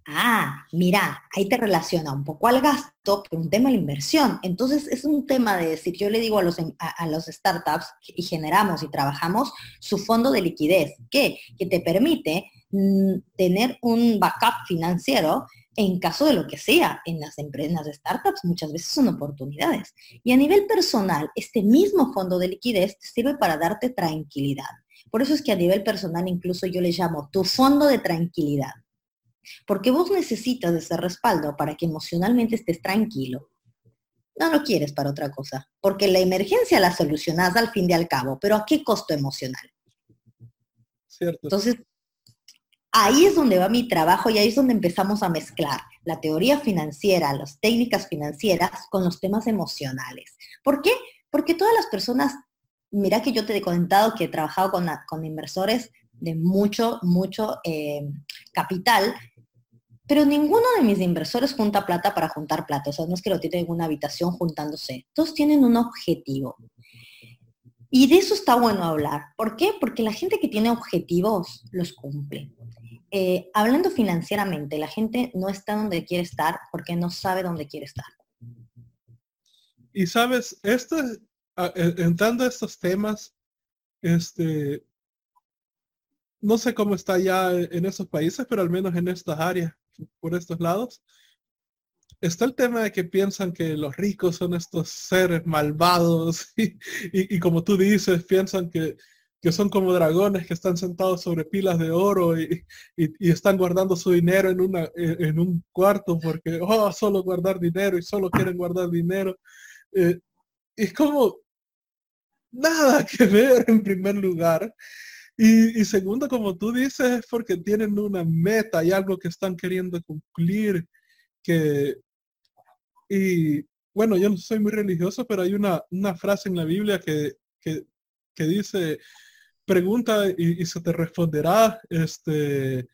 Ah, mira, ahí te relaciona un poco al gasto, pero un tema de la inversión. Entonces es un tema de decir, yo le digo a los, a, los startups y generamos y trabajamos su fondo de liquidez, ¿qué? Que te permite mm, tener un backup financiero en caso de lo que sea, en las empresas, de startups muchas veces son oportunidades. Y a nivel personal, este mismo fondo de liquidez sirve para darte tranquilidad. Por eso es que a nivel personal incluso yo le llamo tu fondo de tranquilidad. Porque vos necesitas ese respaldo para que emocionalmente estés tranquilo. No lo quieres para otra cosa, porque la emergencia la solucionás al fin de al cabo, pero ¿a qué costo emocional? Cierto. Entonces, ahí es donde va mi trabajo y ahí es donde empezamos a mezclar la teoría financiera, las técnicas financieras con los temas emocionales. ¿Por qué? Porque todas las personas, mira que yo te he comentado que he trabajado con, con inversores de mucho, mucho eh, capital, pero ninguno de mis inversores junta plata para juntar plata. O sea, no es que lo tienen en una habitación juntándose. Todos tienen un objetivo. Y de eso está bueno hablar. ¿Por qué? Porque la gente que tiene objetivos los cumple. Eh, hablando financieramente, la gente no está donde quiere estar porque no sabe dónde quiere estar. Y sabes, esto, e, entrando a estos temas, este, no sé cómo está ya en esos países, pero al menos en estas áreas, por estos lados, está el tema de que piensan que los ricos son estos seres malvados y como tú dices, piensan que que son como dragones que están sentados sobre pilas de oro y, están guardando su dinero en, una, en un cuarto porque, oh, solo guardar dinero y solo quieren guardar dinero. Eh, es como nada que ver en primer lugar. Y, segundo, como tú dices, es porque tienen una meta y algo que están queriendo cumplir. Que, y bueno, yo no soy muy religioso, pero hay una, una frase en la Biblia que, que, que dice, pregunta y, se te responderá, este,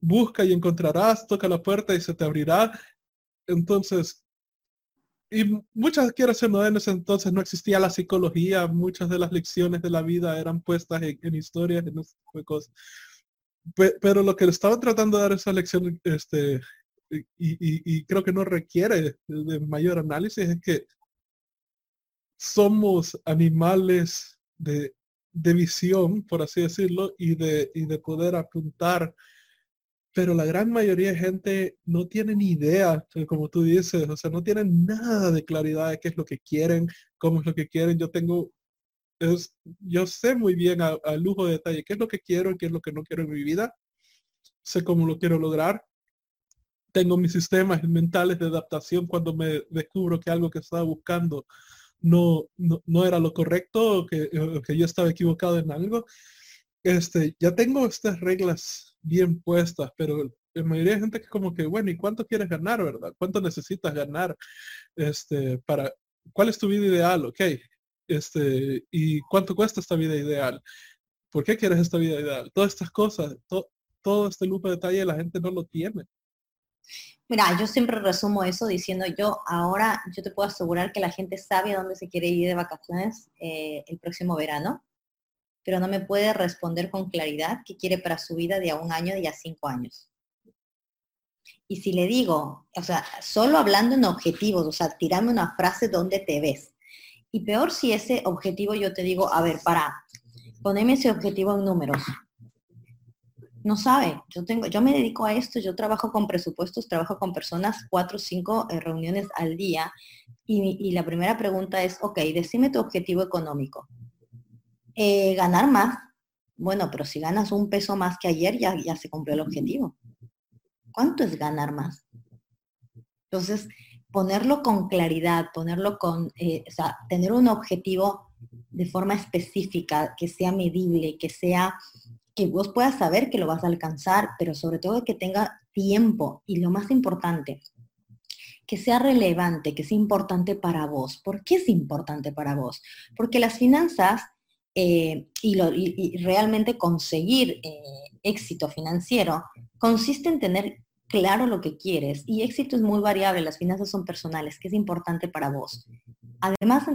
busca y encontrarás, toca la puerta y se te abrirá. Entonces, y muchas quiero no en ese entonces no existía la psicología, muchas de las lecciones de la vida eran puestas en, historias, en ese tipo de cosas. pero lo que le estaban tratando de dar esa lección, este, y, y, creo que no requiere de mayor análisis, es que somos animales de de visión, por así decirlo, y de, y de poder apuntar. Pero la gran mayoría de gente no tiene ni idea, como tú dices, o sea, no tienen nada de claridad de qué es lo que quieren, cómo es lo que quieren. Yo tengo, es, yo sé muy bien a, lujo de detalle qué es lo que quiero y qué es lo que no quiero en mi vida. Sé cómo lo quiero lograr. Tengo mis sistemas mentales de adaptación cuando me descubro que algo que estaba buscando no, no, era lo correcto, que, que yo estaba equivocado en algo. Este, ya tengo estas reglas bien puestas, pero la mayoría de gente que como que, bueno, ¿y cuánto quieres ganar, verdad? ¿Cuánto necesitas ganar? Este, para, ¿cuál es tu vida ideal? Ok. Este, ¿y cuánto cuesta esta vida ideal? ¿Por qué quieres esta vida ideal? Todas estas cosas, todo este lujo de detalle la gente no lo tiene. Mira, yo siempre resumo eso diciendo yo ahora, yo te puedo asegurar que la gente sabe a dónde se quiere ir de vacaciones eh, el próximo verano, pero no me puede responder con claridad qué quiere para su vida de a un año y a cinco años. Y si le digo, o sea, solo hablando en objetivos, o sea, tirame una frase donde te ves. Y peor si ese objetivo yo te digo, a ver, para, poneme ese objetivo en números no sabe. Yo tengo, yo me dedico a esto, yo trabajo con presupuestos, trabajo con personas cuatro o cinco eh, reuniones al día. Y, la primera pregunta es, ok, decime tu objetivo económico. Eh, ganar más. Bueno, pero si ganas un peso más que ayer, ya, ya se cumplió el objetivo. ¿Cuánto es ganar más? Entonces, ponerlo con claridad, ponerlo con, eh, tener un objetivo de forma específica, que sea medible, que sea que vos puedas saber que lo vas a alcanzar, pero sobre todo que tenga tiempo y lo más importante, que sea relevante, que sea importante para vos. ¿Por qué es importante para vos? Porque las finanzas eh, y, realmente conseguir eh, éxito financiero consiste en tener claro lo que quieres y éxito es muy variable, las finanzas son personales, que es importante para vos. además,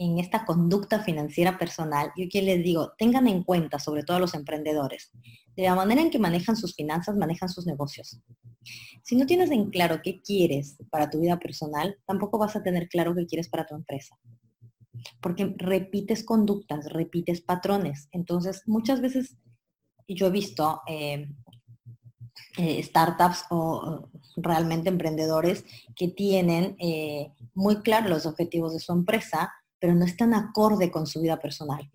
en esta conducta financiera personal, yo que les digo, tengan en cuenta, sobre todo los emprendedores, de la manera en que manejan sus finanzas, manejan sus negocios. Si no tienes en claro qué quieres para tu vida personal, tampoco vas a tener claro qué quieres para tu empresa. Porque repites conductas, repites patrones. Entonces, muchas veces yo he visto eh, eh, startups o realmente emprendedores que tienen eh, muy claros los objetivos de su empresa, pero no están acorde con su vida personal.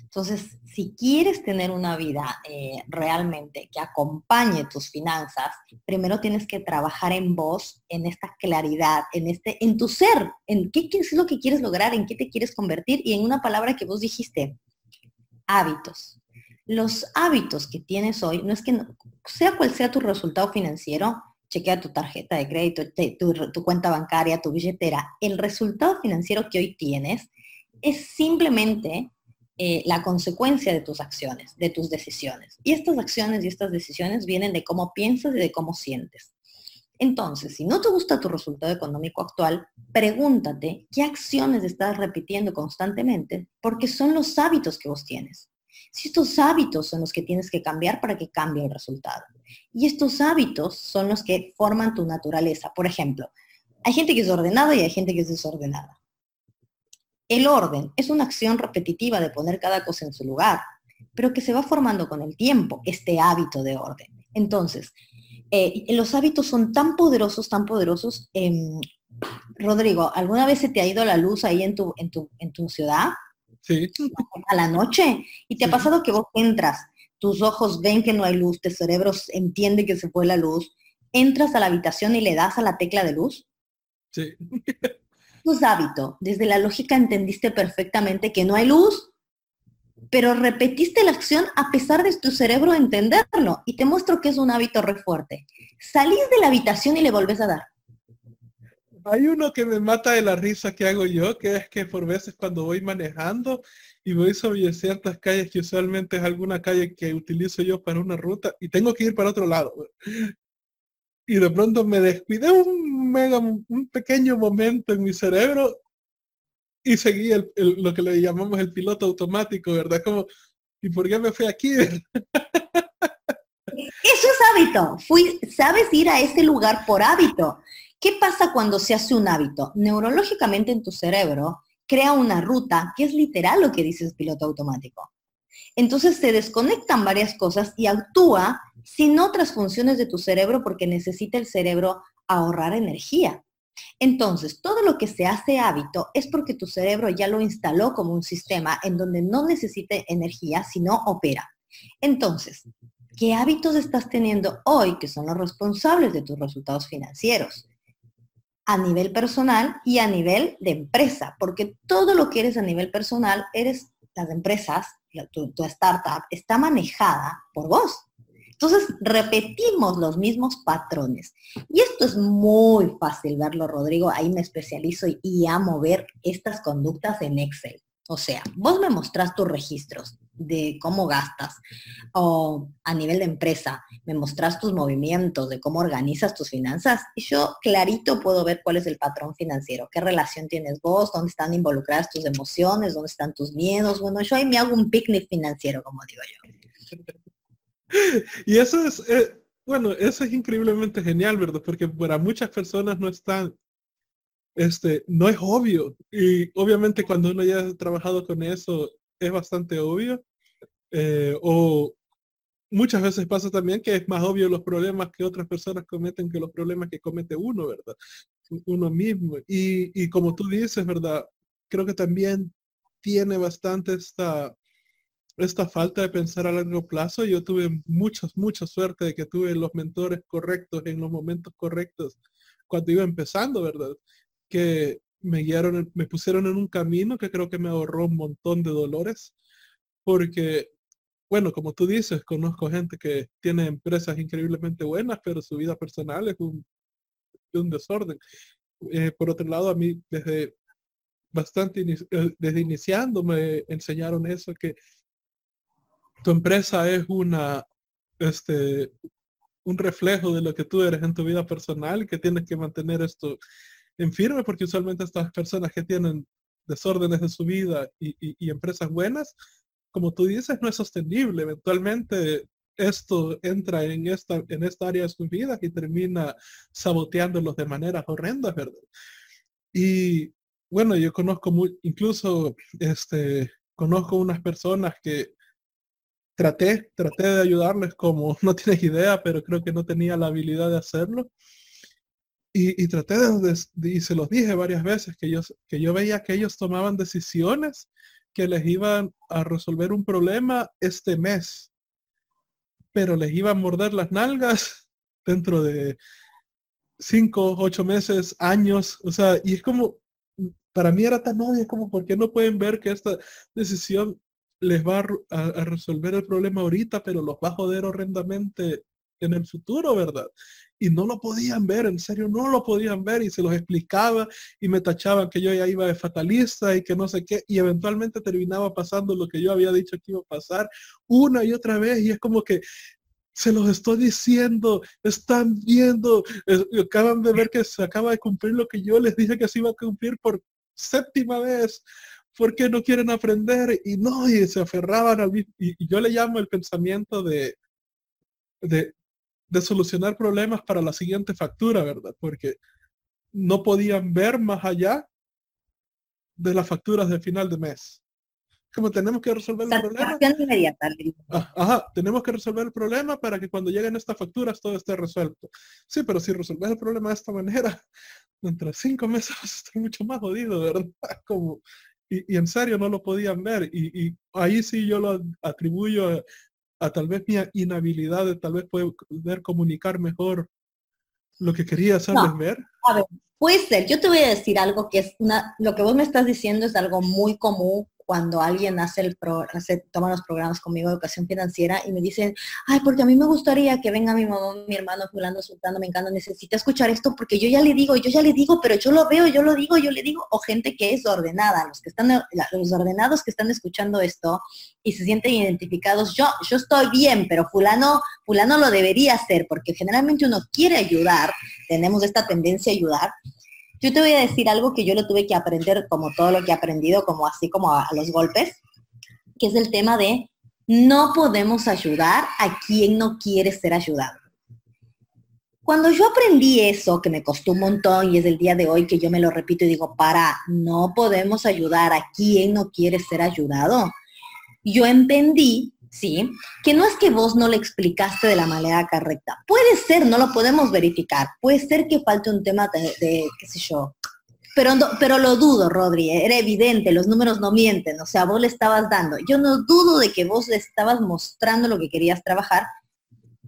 Entonces, si quieres tener una vida eh, realmente que acompañe tus finanzas, primero tienes que trabajar en vos, en esta claridad, en este, en tu ser, en qué es lo que quieres lograr, en qué te quieres convertir y en una palabra que vos dijiste, hábitos. Los hábitos que tienes hoy, no es que sea cual sea tu resultado financiero, chequea tu tarjeta de crédito, tu, tu cuenta bancaria, tu billetera. El resultado financiero que hoy tienes es simplemente eh, la consecuencia de tus acciones, de tus decisiones. Y estas acciones y estas decisiones vienen de cómo piensas y de cómo sientes. Entonces, si no te gusta tu resultado económico actual, pregúntate qué acciones estás repitiendo constantemente porque son los hábitos que vos tienes. Si estos hábitos son los que tienes que cambiar para que cambie el resultado. Y estos hábitos son los que forman tu naturaleza. Por ejemplo, hay gente que es ordenada y hay gente que es desordenada. El orden es una acción repetitiva de poner cada cosa en su lugar, pero que se va formando con el tiempo, este hábito de orden. Entonces, eh, los hábitos son tan poderosos, tan poderosos. Em, Rodrigo, ¿alguna vez se te ha ido la luz ahí en tu, en tu, en tu ciudad? Sí. A la noche. ¿Y te ha pasado que vos entras, tus ojos ven que no hay luz, tu cerebro entiende que se fue la luz, entras a la habitación y le das a la tecla de luz? Sí. es hábito. Desde la lógica entendiste perfectamente que no hay luz, pero repetiste la acción a pesar de tu cerebro entenderlo. Y te muestro que es un hábito re fuerte. Salís de la habitación y le volvés a dar. Hay uno que me mata de la risa que hago yo, que es que por veces cuando voy manejando y voy sobre ciertas calles que usualmente es alguna calle que utilizo yo para una ruta y tengo que ir para otro lado. Y de pronto me descuidé un mega, un pequeño momento en mi cerebro y seguí lo que le llamamos el piloto automático, ¿verdad? Como, ¿y por qué me fui aquí? Eso es hábito. Fui, sabes ir a ese lugar por hábito. ¿Qué pasa cuando se hace un hábito? Neurológicamente en tu cerebro crea una ruta, que es literal lo que dice el piloto automático. Entonces se desconectan varias cosas y actúa sin otras funciones de tu cerebro porque necesita el cerebro ahorrar energía. Entonces, todo lo que se hace hábito es porque tu cerebro ya lo instaló como un sistema en donde no necesite energía, sino opera. Entonces, ¿qué hábitos estás teniendo hoy que son los responsables de tus resultados financieros? a nivel personal y a nivel de empresa, porque todo lo que eres a nivel personal, eres las empresas, tu, startup, está manejada por vos. Entonces, repetimos los mismos patrones. Y esto es muy fácil verlo, Rodrigo. Ahí me especializo y, amo ver estas conductas en Excel. O sea, vos me mostrás tus registros de cómo gastas o a nivel de empresa, me mostrás tus movimientos de cómo organizas tus finanzas y yo clarito puedo ver cuál es el patrón financiero, qué relación tienes vos, dónde están involucradas tus emociones, dónde están tus miedos. Bueno, yo ahí me hago un picnic financiero, como digo yo. Y eso es, eh, bueno, eso es increíblemente genial, ¿verdad? Porque para muchas personas no están este, no es obvio. Y obviamente cuando uno ya ha trabajado con eso es bastante obvio. Eh, o muchas veces pasa también que es más obvio los problemas que otras personas cometen que los problemas que comete uno, ¿verdad? Uno mismo. Y, y como tú dices, ¿verdad? Creo que también tiene bastante esta, esta falta de pensar a largo plazo. Yo tuve mucha, mucha suerte de que tuve los mentores correctos en los momentos correctos cuando iba empezando, ¿verdad? que me guiaron, me pusieron en un camino que creo que me ahorró un montón de dolores, porque, bueno, como tú dices, conozco gente que tiene empresas increíblemente buenas, pero su vida personal es un, desorden. Eh, por otro lado, a mí desde bastante, eh, desde iniciando me enseñaron eso, que tu empresa es una, este, un reflejo de lo que tú eres en tu vida personal que tienes que mantener esto en firme, porque usualmente estas personas que tienen desórdenes de su vida y, empresas buenas, como tú dices, no es sostenible. Eventualmente esto entra en esta, en esta área de sus vidas y termina saboteándolos de maneras horrendas, ¿verdad? Y bueno, yo conozco muy, incluso este, conozco unas personas que traté, traté de ayudarles como no tienes idea, pero creo que no tenía la habilidad de hacerlo. Y, traté de, y se los dije varias veces, que yo, que yo veía que ellos tomaban decisiones que les iban a resolver un problema este mes, pero les iban a morder las nalgas dentro de cinco, ocho meses, años, o sea, y es como, para mí era tan obvio como, ¿por qué no pueden ver que esta decisión les va a, resolver el problema ahorita, pero los va a joder horrendamente en el futuro, ¿verdad? Y no lo podían ver, en serio, no lo podían ver y se los explicaba y me tachaban que yo ya iba de fatalista y que no sé qué, y eventualmente terminaba pasando lo que yo había dicho que iba a pasar una y otra vez y es como que se los estoy diciendo, están viendo, acaban de ver que se acaba de cumplir lo que yo les dije que se iba a cumplir por séptima vez. ¿Por qué no quieren aprender? Y no, y se aferraban al mismo. Y, yo le llamo el pensamiento de, de, de solucionar problemas para la siguiente factura, ¿verdad? Porque no podían ver más allá de las facturas de final de mes. Como tenemos que resolver el problema. Ah, ajá, tenemos que resolver el problema para que cuando lleguen estas facturas todo esté resuelto. Sí, pero si resolves el problema de esta manera, dentro de cinco meses vas a estar mucho más jodido, ¿verdad? Como, y, en serio no lo podían ver. Y, ahí sí yo lo atribuyo a, tal vez mi inhabilidad de tal vez poder comunicar mejor lo que quería hacerles ver. A ver, puede ser. Yo te voy a decir algo que es una, lo que vos me estás diciendo es algo muy común cuando alguien hace el pro, toma los programas conmigo de educación financiera y me dicen, ay, porque a mí me gustaría que venga mi mamá, mi hermano, fulano, sultano, me encanta, necesita escuchar esto porque yo ya le digo, yo ya le digo, pero yo lo veo, yo lo digo, yo le digo, o gente que es ordenada, los que están, los ordenados que están escuchando esto y se sienten identificados, yo, yo estoy bien, pero fulano, fulano lo debería hacer, porque generalmente uno quiere ayudar, tenemos esta tendencia a ayudar, yo te voy a decir algo que yo lo tuve que aprender como todo lo que he aprendido, como así como a, los golpes, que es el tema de no podemos ayudar a quien no quiere ser ayudado. Cuando yo aprendí eso, que me costó un montón y es el día de hoy que yo me lo repito y digo, para, no podemos ayudar a quien no quiere ser ayudado, yo entendí ¿sí? Que no es que vos no le explicaste de la manera correcta. Puede ser, no lo podemos verificar. Puede ser que falte un tema de, qué sé yo. Pero, pero lo dudo, Rodri, era evidente, los números no mienten, o sea, vos le estabas dando. Yo no dudo de que vos le estabas mostrando lo que querías trabajar,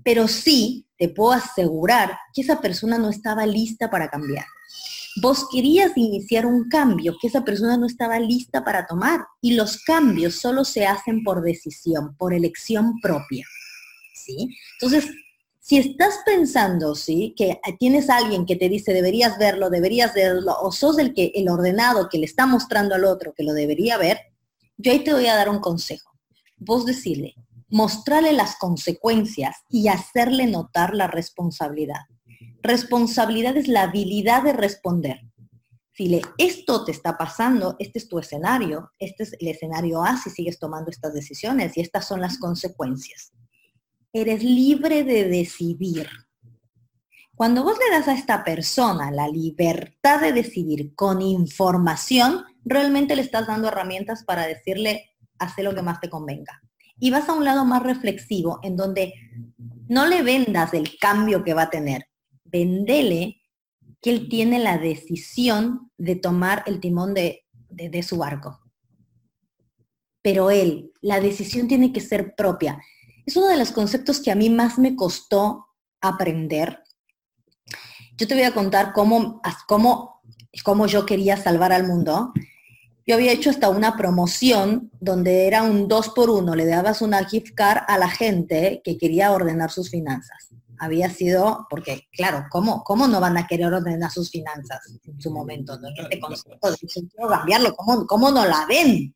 pero sí te puedo asegurar que esa persona no estaba lista para cambiar vos querías iniciar un cambio que esa persona no estaba lista para tomar y los cambios solo se hacen por decisión, por elección propia. ¿Sí? Entonces, si estás pensando, ¿sí? Que tienes alguien que te dice deberías verlo, deberías verlo, o sos el que el ordenado que le está mostrando al otro que lo debería ver, yo ahí te voy a dar un consejo. Vos decirle, mostrarle las consecuencias y hacerle notar la responsabilidad. Responsabilidad es la habilidad de responder. Si le, esto te está pasando, este es tu escenario, este es el escenario A si sigues tomando estas decisiones y estas son las consecuencias. Eres libre de decidir. Cuando vos le das a esta persona la libertad de decidir con información, realmente le estás dando herramientas para decirle, hace lo que más te convenga. Y vas a un lado más reflexivo, en donde no le vendas el cambio que va a tener, vendele que él tiene la decisión de tomar el timón de, su barco. Pero él, la decisión tiene que ser propia. Es uno de los conceptos que a mí más me costó aprender. Yo te voy a contar cómo, cómo, cómo yo quería salvar al mundo. Yo había hecho hasta una promoción donde era un dos por uno, le dabas una gift card a la gente que quería ordenar sus finanzas había sido, porque claro, ¿cómo, cómo no van a querer ordenar sus finanzas en su momento? ¿no? Este concepto de cambiarlo, ¿cómo, ¿cómo no la ven?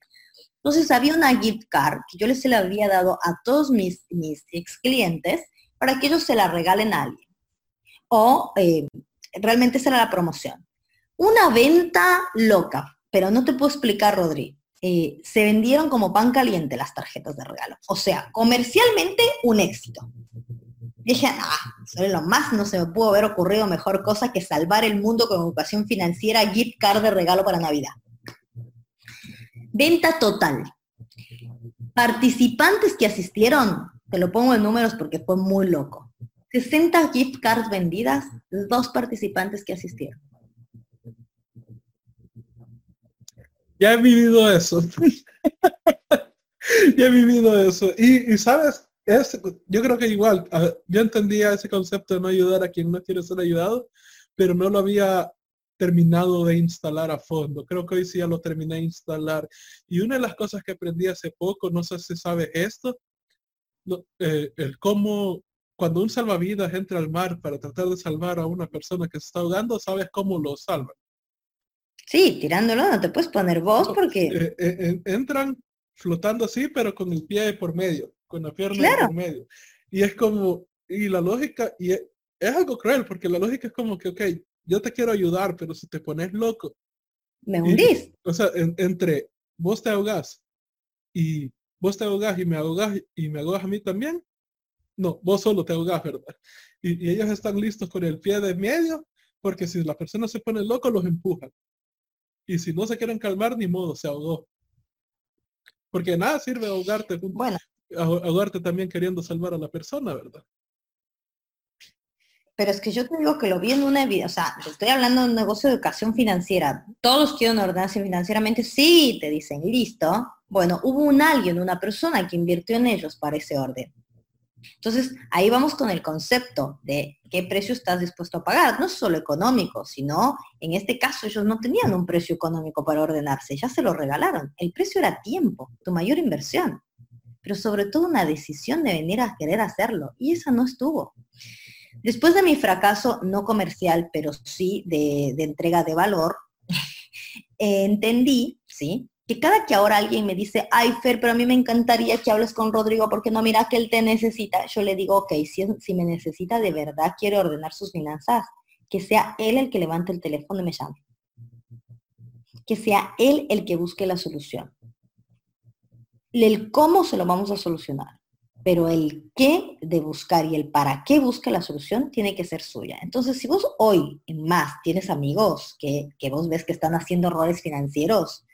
Entonces había una gift card que yo les se la había dado a todos mis, mis ex clientes para que ellos se la regalen a alguien. O eh, realmente esa era la promoción. Una venta loca, pero no te puedo explicar, Rodri. Eh, se vendieron como pan caliente las tarjetas de regalo. O sea, comercialmente un éxito. Dije, ah, sobre lo más no se me pudo haber ocurrido mejor cosa que salvar el mundo con educación financiera, gift card de regalo para Navidad. Venta total. Participantes que asistieron, te lo pongo en números porque fue muy loco. 60 gift cards vendidas, dos participantes que asistieron. Ya he vivido eso. ya he vivido eso. Y, sabes, es, yo creo que igual, yo entendía ese concepto de no ayudar a quien no quiere ser ayudado, pero no lo había terminado de instalar a fondo. Creo que hoy sí ya lo terminé de instalar. Y una de las cosas que aprendí hace poco, no sé si sabes esto, eh, el cómo cuando un salvavidas entra al mar para tratar de salvar a una persona que se está ahogando, sabes cómo lo salvan. Sí, tirándolo, no te puedes poner vos porque... Eh, eh, entran flotando así, pero con el pie por medio, con la pierna por medio. Y es como, y la lógica, y es, algo cruel, porque la lógica es como que, ok, yo te quiero ayudar, pero si te pones loco. Me hundís. o sea, entre vos te ahogás y vos te ahogás y me ahogás y me ahogas a mí también. No, vos solo te ahogás, ¿verdad? Y, y ellos están listos con el pie de medio, porque si la persona se pone loco, los empujan. Y si no se quieren calmar, ni modo, se ahogó. Porque nada sirve ahogarte, bueno. Ahogarte también queriendo salvar a la persona, ¿verdad? Pero es que yo te digo que lo vi en una vida, o sea, estoy hablando de un negocio de educación financiera. Todos quieren ordenarse financieramente, sí, te dicen, listo. Bueno, hubo un alguien, una persona que invirtió en ellos para ese orden. Entonces, ahí vamos con el concepto de qué precio estás dispuesto a pagar. No solo económico, sino, en este caso, ellos no tenían un precio económico para ordenarse, ya se lo regalaron. El precio era tiempo, tu mayor inversión, pero sobre todo una decisión de venir a querer hacerlo, y esa no estuvo. Después de mi fracaso, no comercial, pero sí de, entrega de valor, entendí, ¿sí? que cada que ahora alguien me dice, ay Fer, pero a mí me encantaría que hables con Rodrigo porque no mira que él te necesita, yo le digo, ok, si, si me necesita de verdad, quiere ordenar sus finanzas, que sea él el que levante el teléfono y me llame. Que sea él el que busque la solución. El cómo se lo vamos a solucionar, pero el qué de buscar y el para qué busque la solución tiene que ser suya. Entonces, si vos hoy en más tienes amigos que, que vos ves que están haciendo errores financieros,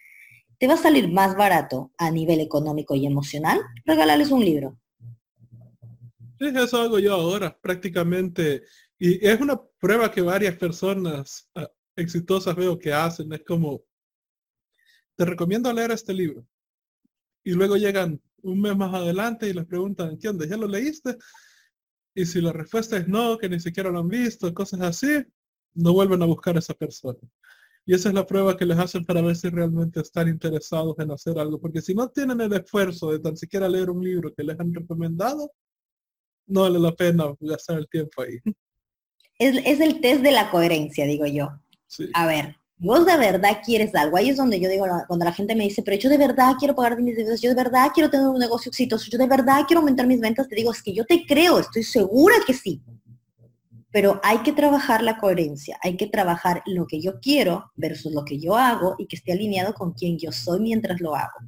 te va a salir más barato a nivel económico y emocional regalarles un libro. Eso hago yo ahora prácticamente. Y es una prueba que varias personas ah, exitosas veo que hacen. Es como, te recomiendo leer este libro. Y luego llegan un mes más adelante y les preguntan, ¿qué onda? ¿Ya lo leíste? Y si la respuesta es no, que ni siquiera lo han visto, cosas así, no vuelven a buscar a esa persona. Y esa es la prueba que les hacen para ver si realmente están interesados en hacer algo. Porque si no tienen el esfuerzo de tan siquiera leer un libro que les han recomendado, no vale la pena gastar el tiempo ahí. Es, el test de la coherencia, digo yo. A ver, vos de verdad quieres algo. Ahí es donde yo digo, cuando la gente me dice, pero yo de verdad quiero pagar mis deudas, yo de verdad quiero tener un negocio exitoso, yo de verdad quiero aumentar mis ventas, te digo, es que yo te creo, estoy segura que sí pero hay que trabajar la coherencia, hay que trabajar lo que yo quiero versus lo que yo hago y que esté alineado con quien yo soy mientras lo hago.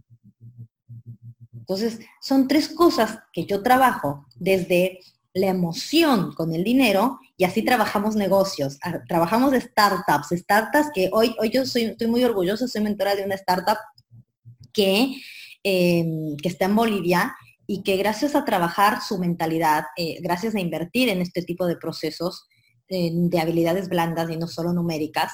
Entonces, son tres cosas que yo trabajo desde la emoción con el dinero y así trabajamos negocios, trabajamos startups, startups que hoy, hoy yo soy, estoy muy orgullosa, soy mentora de una startup que, em, que está en Bolivia y que gracias a trabajar su mentalidad, eh, gracias a invertir en este tipo de procesos eh, de habilidades blandas y no solo numéricas,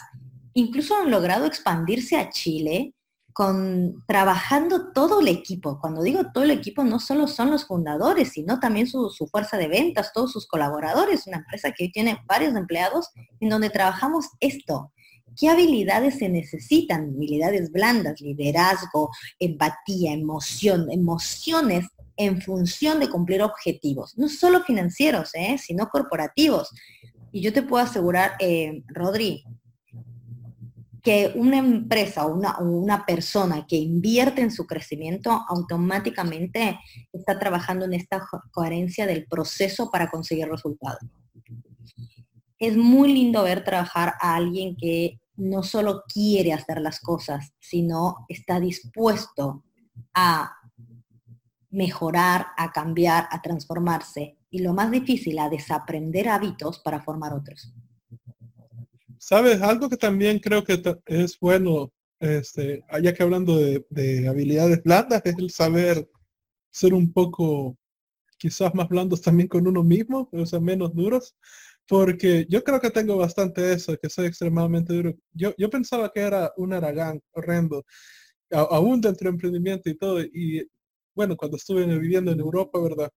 incluso han logrado expandirse a Chile con trabajando todo el equipo. Cuando digo todo el equipo, no solo son los fundadores, sino también su, su fuerza de ventas, todos sus colaboradores, una empresa que tiene varios empleados en donde trabajamos esto, ¿Qué habilidades se necesitan? Habilidades blandas, liderazgo, empatía, emoción, emociones en función de cumplir objetivos, no solo financieros, ¿eh? sino corporativos. Y yo te puedo asegurar, eh, que una empresa o una, una, persona que invierte en su crecimiento automáticamente está trabajando en esta coherencia del proceso para conseguir resultados. Es muy lindo ver trabajar a alguien que no solo quiere hacer las cosas, sino está dispuesto a mejorar, a cambiar, a transformarse. Y lo más difícil, a desaprender hábitos para formar otros. Sabes, algo que también creo que es bueno, este, ya que hablando de, de habilidades blandas, es el saber ser un poco quizás más blandos también con uno mismo, o sea, menos duros, porque yo creo que tengo bastante eso, que soy extremadamente duro. Yo, yo pensaba que era un aragán horrendo, aún dentro de emprendimiento y todo, y bueno, cuando estuve viviendo en Europa, ¿verdad?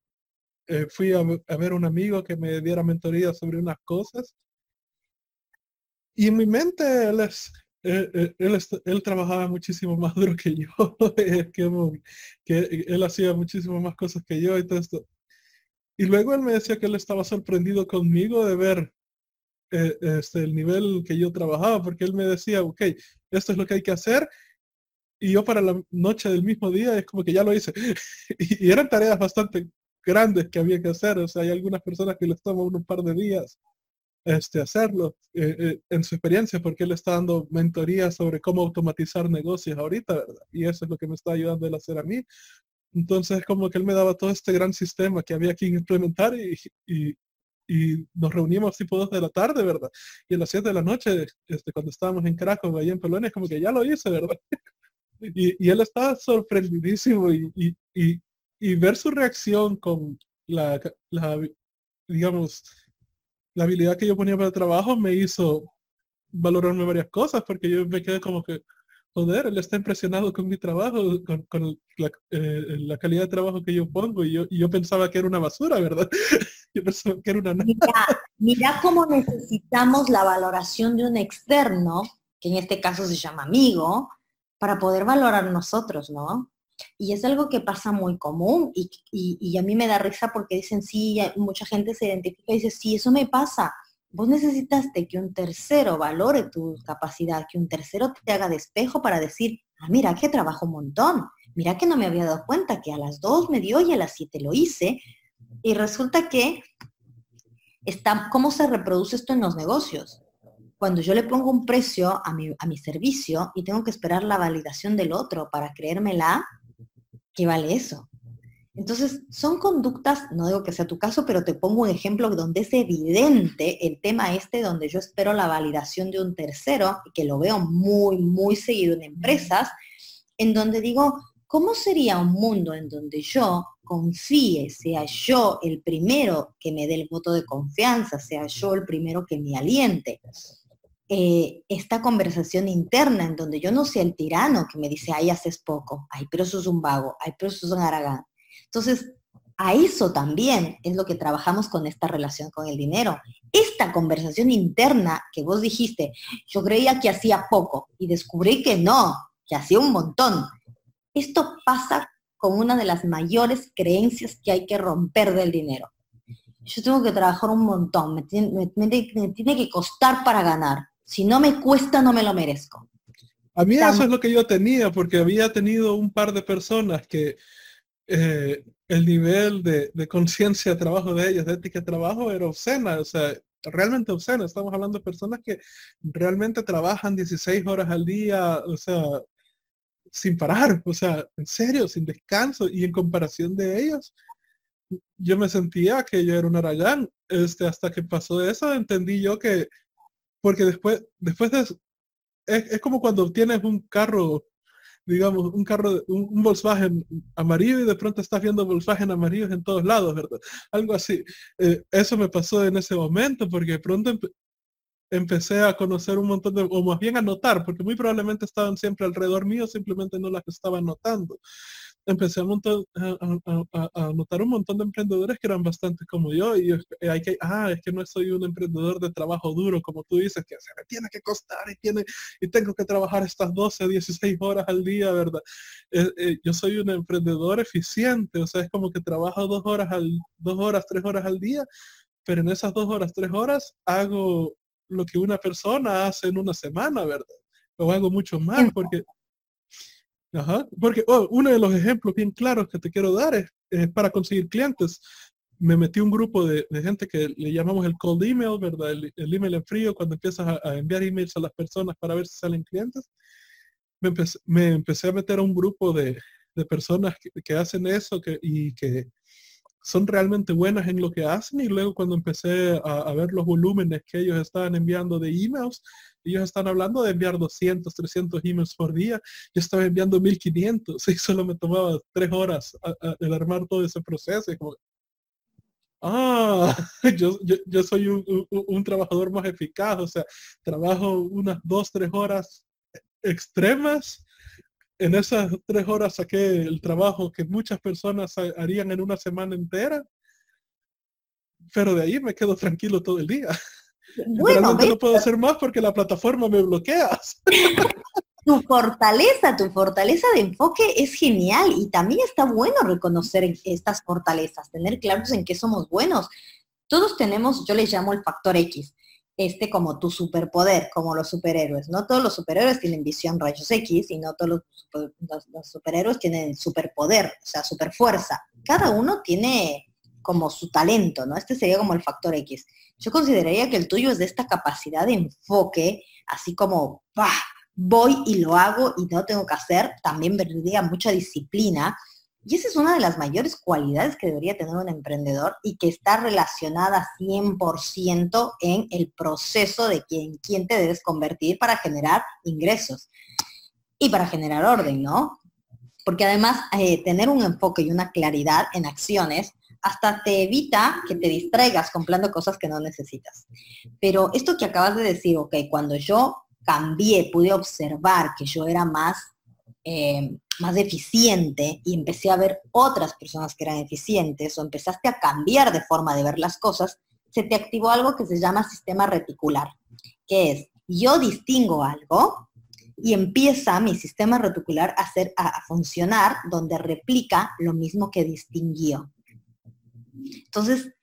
Eh, fui a, ver a un amigo que me diera mentoría sobre unas cosas, y en mi mente él es, él, él, trabajaba muchísimo más duro que yo, que, él hacía muchísimas más cosas que yo y todo esto. Y luego él me decía que él estaba sorprendido conmigo de ver eh, este, el nivel que yo trabajaba, porque él me decía, ok, esto es lo que hay que hacer. Y yo para la noche del mismo día es como que ya lo hice. y, eran tareas bastante grandes que había que hacer. O sea, hay algunas personas que les toma un par de días este, hacerlo eh, eh, en su experiencia, porque él está dando mentoría sobre cómo automatizar negocios ahorita, ¿verdad? Y eso es lo que me está ayudando a hacer a mí. Entonces, como que él me daba todo este gran sistema que había que implementar y, y, nos reunimos tipo 2 de la tarde, ¿verdad? Y a las 7 de la noche, este, cuando estábamos en Krakow, ahí en Polonia, como que ya lo hice, ¿verdad? y, él estaba sorprendidísimo y, y, ver su reacción con la, la, digamos, la habilidad que yo ponía para el trabajo me hizo valorarme varias cosas, porque yo me quedé como que, joder, él está impresionado con mi trabajo, con, eh, la, calidad de trabajo que yo pongo y yo, pensaba que era una basura, ¿verdad? yo pensaba que era una... Mira, mira cómo necesitamos la valoración de un externo, que en este caso se llama amigo, para poder valorar nosotros, ¿no? Y es algo que pasa muy común y, y, a mí me da risa porque dicen, sí, mucha gente se identifica y dice, sí, eso me pasa Vos necesitaste que un tercero valore tu capacidad, que un tercero te haga despejo para decir, ah, mira que trabajo un montón, mira que no me había dado cuenta que a las dos me dio y a las siete lo hice. Y resulta que está, ¿cómo se reproduce esto en los negocios? Cuando yo le pongo un precio a mi, a mi servicio y tengo que esperar la validación del otro para creérmela, ¿qué vale eso? Entonces, son conductas, no digo que sea tu caso, pero te pongo un ejemplo donde es evidente el tema este, donde yo espero la validación de un tercero, que lo veo muy, muy seguido en empresas, en donde digo, ¿cómo sería un mundo en donde yo confíe, sea yo el primero que me dé el voto de confianza, sea yo el primero que me aliente? Eh, esta conversación interna en donde yo no sea el tirano que me dice, ay, haces poco, ay, pero eso es un vago, ay, pero eso es un aragán. Entonces, a eso también es lo que trabajamos con esta relación con el dinero. Esta conversación interna que vos dijiste, yo creía que hacía poco y descubrí que no, que hacía un montón. Esto pasa con una de las mayores creencias que hay que romper del dinero. Yo tengo que trabajar un montón, me tiene, que costar para ganar. Si no me cuesta, no me lo merezco. A mí eso es lo que yo tenía, porque había tenido un par de personas que eh, el nivel de, conciencia de trabajo de ellos, de ética de trabajo, era obscena, o sea, realmente obscena. Estamos hablando de personas que realmente trabajan 16 horas al día, o sea, sin parar, o sea, en serio, sin descanso, y en comparación de ellos, yo me sentía que yo era un aragán, este, hasta que pasó eso, entendí yo que, porque después, después de es, es como cuando tienes un carro digamos, un carro, un, Volkswagen amarillo y de pronto estás viendo Volkswagen amarillos en todos lados, ¿verdad? Algo así. Eh, eso me pasó en ese momento porque de pronto empecé a conocer un montón de, o más bien a notar, porque muy probablemente estaban siempre alrededor mío, simplemente no las estaban notando empecé a, notar un montón de emprendedores que eran bastante como yo y hay que, ah, es que no soy un emprendedor de trabajo duro, como tú dices, que se me tiene que costar y, tiene, y tengo que trabajar estas 12, 16 horas al día, ¿verdad? Eh, eh, yo soy un emprendedor eficiente, o sea, es como que trabajo dos horas, al, dos horas, tres horas al día, pero en esas dos horas, tres horas hago lo que una persona hace en una semana, ¿verdad? O hago mucho más porque Ajá, porque oh, uno de los ejemplos bien claros que te quiero dar es, para conseguir clientes. me metí un grupo de, gente que le llamamos el cold email, ¿verdad? El, email en frío, cuando empiezas a, enviar emails a las personas para ver si salen clientes. Me empecé, a meter a un grupo de, personas que, hacen eso y que son realmente buenas en lo que hacen y luego cuando empecé a, ver los volúmenes que ellos estaban enviando de emails, ellos están hablando de enviar 200, 300 emails por día, yo estaba enviando 1500 y solo me tomaba tres horas el armar todo ese proceso y como, ah, yo, yo, soy un, trabajador más eficaz, o sea, trabajo unas dos, tres horas extremas. En esas tres horas saqué el trabajo que muchas personas harían en una semana entera, pero de ahí me quedo tranquilo todo el día. Bueno, no puedo hacer más porque la plataforma me bloquea. tu fortaleza, tu fortaleza de enfoque es genial y también está bueno reconocer estas fortalezas, tener claros en qué somos buenos. Todos tenemos, yo les llamo el factor X, este como tu superpoder, como los superhéroes. No todos los superhéroes tienen visión rayos X y no todos los, superhéroes tienen superpoder, o sea, superfuerza. Cada uno tiene como su talento, ¿no? Este sería como el factor X. Yo consideraría que el tuyo es de esta capacidad de enfoque, así como, ¡pah! voy y lo hago y no tengo que hacer, también vendría mucha disciplina. Y esa es una de las mayores cualidades que debería tener un emprendedor y que está relacionada 100% en el proceso de quién, quién te debes convertir para generar ingresos y para generar orden, ¿no? Porque además eh, tener un enfoque y una claridad en acciones hasta te evita que te distraigas comprando cosas que no necesitas. Pero esto que acabas de decir, ok, cuando yo cambié, pude observar que yo era más, eh, más eficiente y empecé a ver otras personas que eran eficientes o empezaste a cambiar de forma de ver las cosas, se te activó algo que se llama sistema reticular, que es yo distingo algo y empieza mi sistema reticular a, hacer, a funcionar donde replica lo mismo que distinguió. Entonces,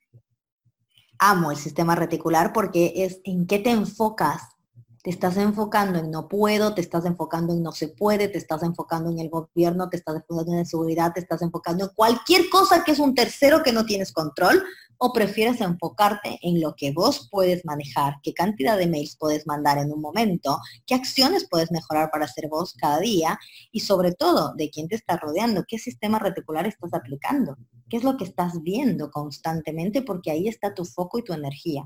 amo el sistema reticular porque es en qué te enfocas. Te estás enfocando en no puedo, te estás enfocando en no se puede, te estás enfocando en el gobierno, te estás enfocando en la seguridad, te estás enfocando en cualquier cosa que es un tercero que no tienes control, o prefieres enfocarte en lo que vos puedes manejar, qué cantidad de mails puedes mandar en un momento, qué acciones puedes mejorar para hacer vos cada día y sobre todo de quién te está rodeando, qué sistema reticular estás aplicando, qué es lo que estás viendo constantemente, porque ahí está tu foco y tu energía.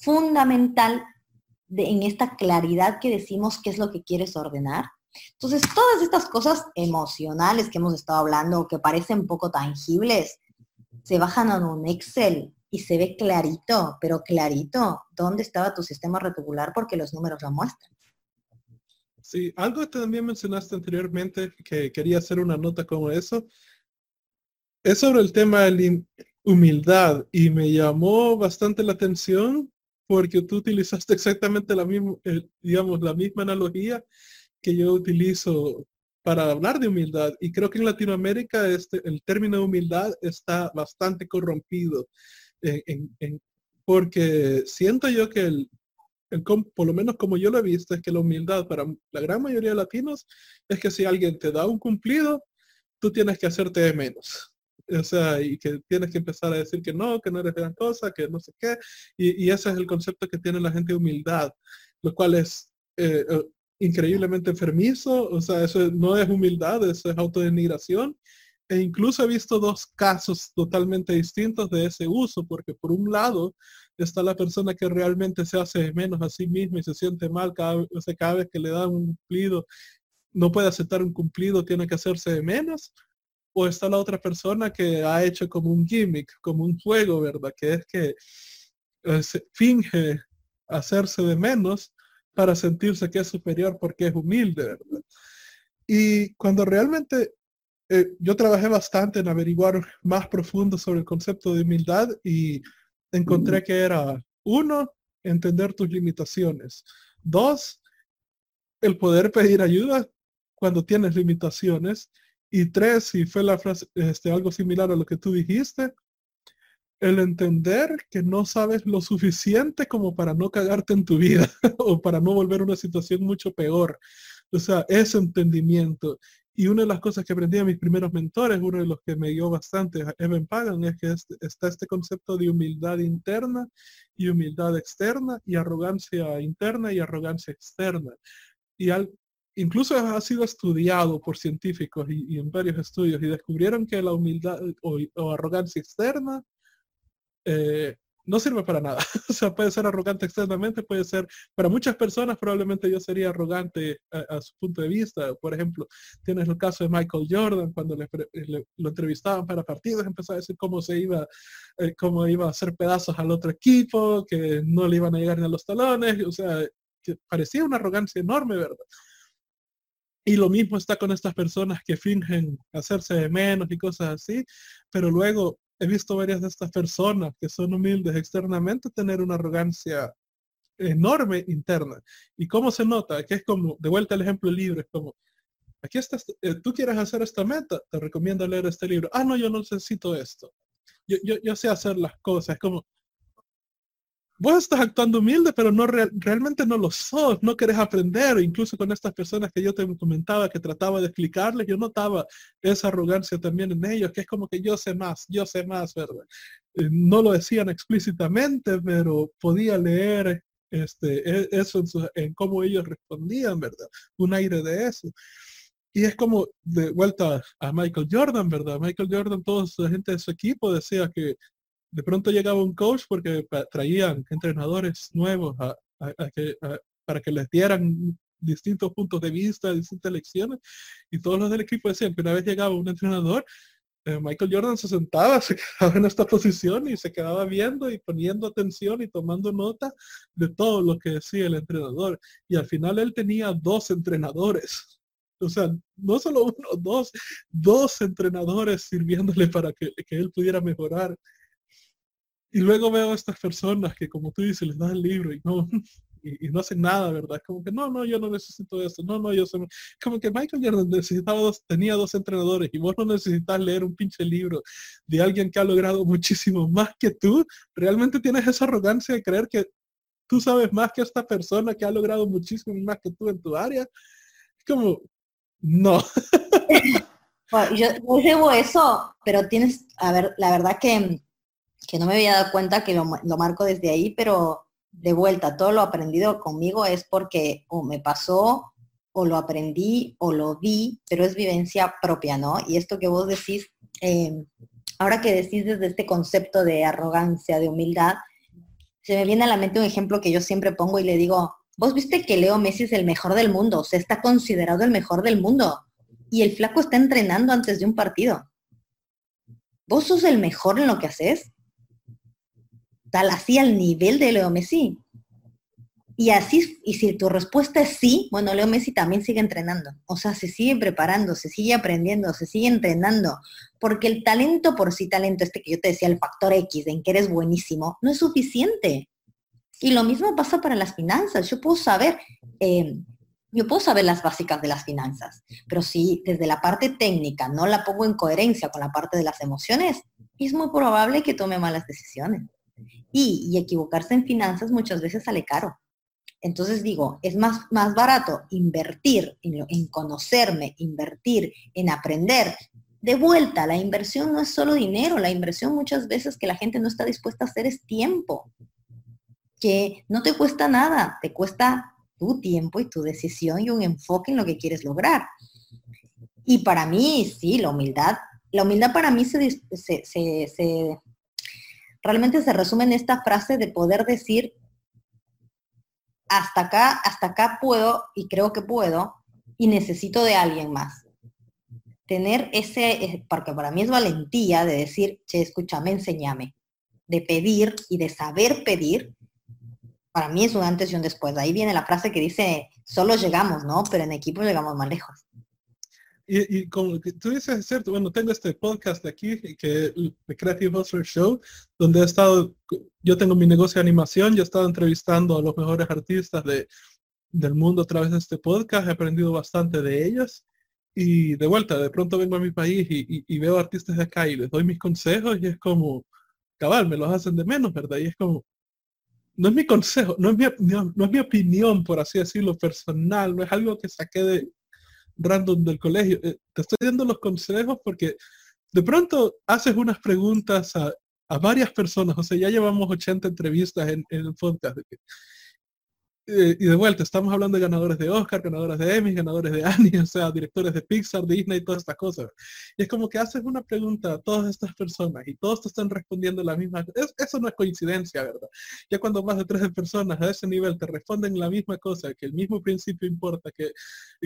Fundamental en esta claridad que decimos qué es lo que quieres ordenar. Entonces, todas estas cosas emocionales que hemos estado hablando, que parecen poco tangibles, se bajan a un Excel y se ve clarito, pero clarito, dónde estaba tu sistema reticular porque los números lo muestran. Sí, algo que también mencionaste anteriormente, que quería hacer una nota como eso, es sobre el tema de la humildad y me llamó bastante la atención porque tú utilizaste exactamente la misma, digamos, la misma analogía que yo utilizo para hablar de humildad. Y creo que en Latinoamérica este, el término humildad está bastante corrompido, porque siento yo que el, por lo menos como yo lo he visto, es que la humildad para la gran mayoría de latinos es que si alguien te da un cumplido, tú tienes que hacerte de menos o sea, y que tienes que empezar a decir que no, que no eres gran cosa, que no sé qué, y, ese es el concepto que tiene la gente de humildad, lo cual es eh, eh, increíblemente enfermizo, o sea, eso no es humildad, eso es autodenigración, e incluso he visto dos casos totalmente distintos de ese uso, porque por un lado está la persona que realmente se hace menos a sí misma y se siente mal cada vez que le dan un cumplido, no puede aceptar un cumplido, tiene que hacerse de menos, o está la otra persona que ha hecho como un gimmick, como un juego, ¿verdad? Que es que eh, finge hacerse de menos para sentirse que es superior porque es humilde, ¿verdad? Y cuando realmente eh, yo trabajé bastante en averiguar más profundo sobre el concepto de humildad y encontré que era, uno, entender tus limitaciones. Dos, el poder pedir ayuda cuando tienes limitaciones. Y tres, y fue la frase, este, algo similar a lo que tú dijiste, el entender que no sabes lo suficiente como para no cagarte en tu vida o para no volver a una situación mucho peor. O sea, ese entendimiento. Y una de las cosas que aprendí a mis primeros mentores, uno de los que me dio bastante, Evan Pagan, es que está este concepto de humildad interna y humildad externa y arrogancia interna y arrogancia externa. Y al, incluso ha sido estudiado por científicos y, en varios estudios y descubrieron que la humildad o, arrogancia externa eh, no sirve para nada. o sea, puede ser arrogante externamente, puede ser, para muchas personas probablemente yo sería arrogante a, su punto de vista. Por ejemplo, tienes el caso de Michael Jordan, cuando le, lo entrevistaban para partidos, empezó a decir cómo se iba, eh, cómo iba a hacer pedazos al otro equipo, que no le iban a llegar ni a los talones, o sea, que parecía una arrogancia enorme, ¿verdad? Y lo mismo está con estas personas que fingen hacerse de menos y cosas así, pero luego he visto varias de estas personas que son humildes externamente tener una arrogancia enorme interna. ¿Y cómo se nota? Que es como, de vuelta al ejemplo libre, es como, aquí estás, eh, tú quieres hacer esta meta, te recomiendo leer este libro. Ah, no, yo no necesito esto. Yo, yo, yo sé hacer las cosas. Es como, vos estás actuando humilde, pero no realmente no lo sos, no querés aprender. Incluso con estas personas que yo te comentaba, que trataba de explicarles, yo notaba esa arrogancia también en ellos, que es como que yo sé más, yo sé más, ¿verdad? Eh, no lo decían explícitamente, pero podía leer este, e, eso en, en cómo ellos respondían, ¿verdad? Un aire de eso. Y es como de vuelta a Michael Jordan, ¿verdad? Michael Jordan, toda la gente de su equipo decía que de pronto llegaba un coach porque traían entrenadores nuevos para que les dieran distintos puntos de vista, distintas lecciones, y todos los del equipo decían que una vez llegaba un entrenador, eh, Michael Jordan se sentaba, se quedaba en esta posición y se quedaba viendo y poniendo atención y tomando nota de todo lo que decía el entrenador. Y al final él tenía dos entrenadores. O sea, no solo uno, dos, dos entrenadores sirviéndole para que, que él pudiera mejorar y luego veo a estas personas que, como tú dices, les das el libro y no, y, no hacen nada, ¿verdad? Como que no, no, yo no necesito eso, no, no, yo sé. Como que Michael Jordan necesitaba dos, tenía dos entrenadores y vos no necesitas leer un pinche libro de alguien que ha logrado muchísimo más que tú. Realmente tienes esa arrogancia de creer que tú sabes más que esta persona que ha logrado muchísimo más que tú en tu área. Como, no. yo, yo llevo eso, pero tienes, a ver, la verdad que que no me había dado cuenta que lo, marco desde ahí, pero de vuelta, todo lo aprendido conmigo es porque o me pasó, o lo aprendí, o lo vi, pero es vivencia propia, ¿no? Y esto que vos decís, eh, ahora que decís desde este concepto de arrogancia, de humildad, se me viene a la mente un ejemplo que yo siempre pongo y le digo, vos viste que Leo Messi es el mejor del mundo, o sea, está considerado el mejor del mundo, y el flaco está entrenando antes de un partido. ¿Vos sos el mejor en lo que haces? Tal así al nivel de Leo Messi. Y así, y si tu respuesta es sí, bueno, Leo Messi también sigue entrenando. O sea, se sigue preparando, se sigue aprendiendo, se sigue entrenando. Porque el talento por sí, talento este que yo te decía, el factor X, en que eres buenísimo, no es suficiente. Y lo mismo pasa para las finanzas. Yo puedo saber, eh, yo puedo saber las básicas de las finanzas, pero si desde la parte técnica no la pongo en coherencia con la parte de las emociones, es muy probable que tome malas decisiones. Y, equivocarse en finanzas muchas veces sale caro. Entonces digo, es más, más barato invertir en, conocerme, invertir en aprender. De vuelta, la inversión no es solo dinero, la inversión muchas veces que la gente no está dispuesta a hacer es tiempo, que no te cuesta nada, te cuesta tu tiempo y tu decisión y un enfoque en lo que quieres lograr. Y para mí, sí, la humildad, la humildad para mí se, se realmente se resume en esta frase de poder decir, hasta acá, hasta acá puedo y creo que puedo y necesito de alguien más. Tener ese, porque para mí es valentía de decir, che, escúchame, enséñame, de pedir y de saber pedir, para mí es un antes y un después. Ahí viene la frase que dice, solo llegamos, ¿no? Pero en equipo llegamos más lejos. Y, como tú dices, es cierto, bueno, tengo este podcast aquí, que The Creative Hustler Show, donde he estado, yo tengo mi negocio de animación, yo he estado entrevistando a los mejores artistas de, del mundo a través de este podcast, he aprendido bastante de ellos. Y de vuelta, de pronto vengo a mi país y, y, veo artistas de acá y les doy mis consejos y es como, cabal, me los hacen de menos, ¿verdad? Y es como, no es mi consejo, no es mi, no es mi opinión, por así decirlo, personal, no es algo que saqué de, random del colegio. Eh, te estoy dando los consejos porque de pronto haces unas preguntas a, varias personas, o sea, ya llevamos 80 entrevistas en, en el podcast. Eh, y de vuelta, estamos hablando de ganadores de Oscar, ganadores de Emmy, ganadores de Annie, o sea, directores de Pixar, Disney y todas estas cosas. Y es como que haces una pregunta a todas estas personas y todos te están respondiendo la misma. eso no es coincidencia, ¿verdad? Ya cuando más de tres personas a ese nivel te responden la misma cosa, que el mismo principio importa, que,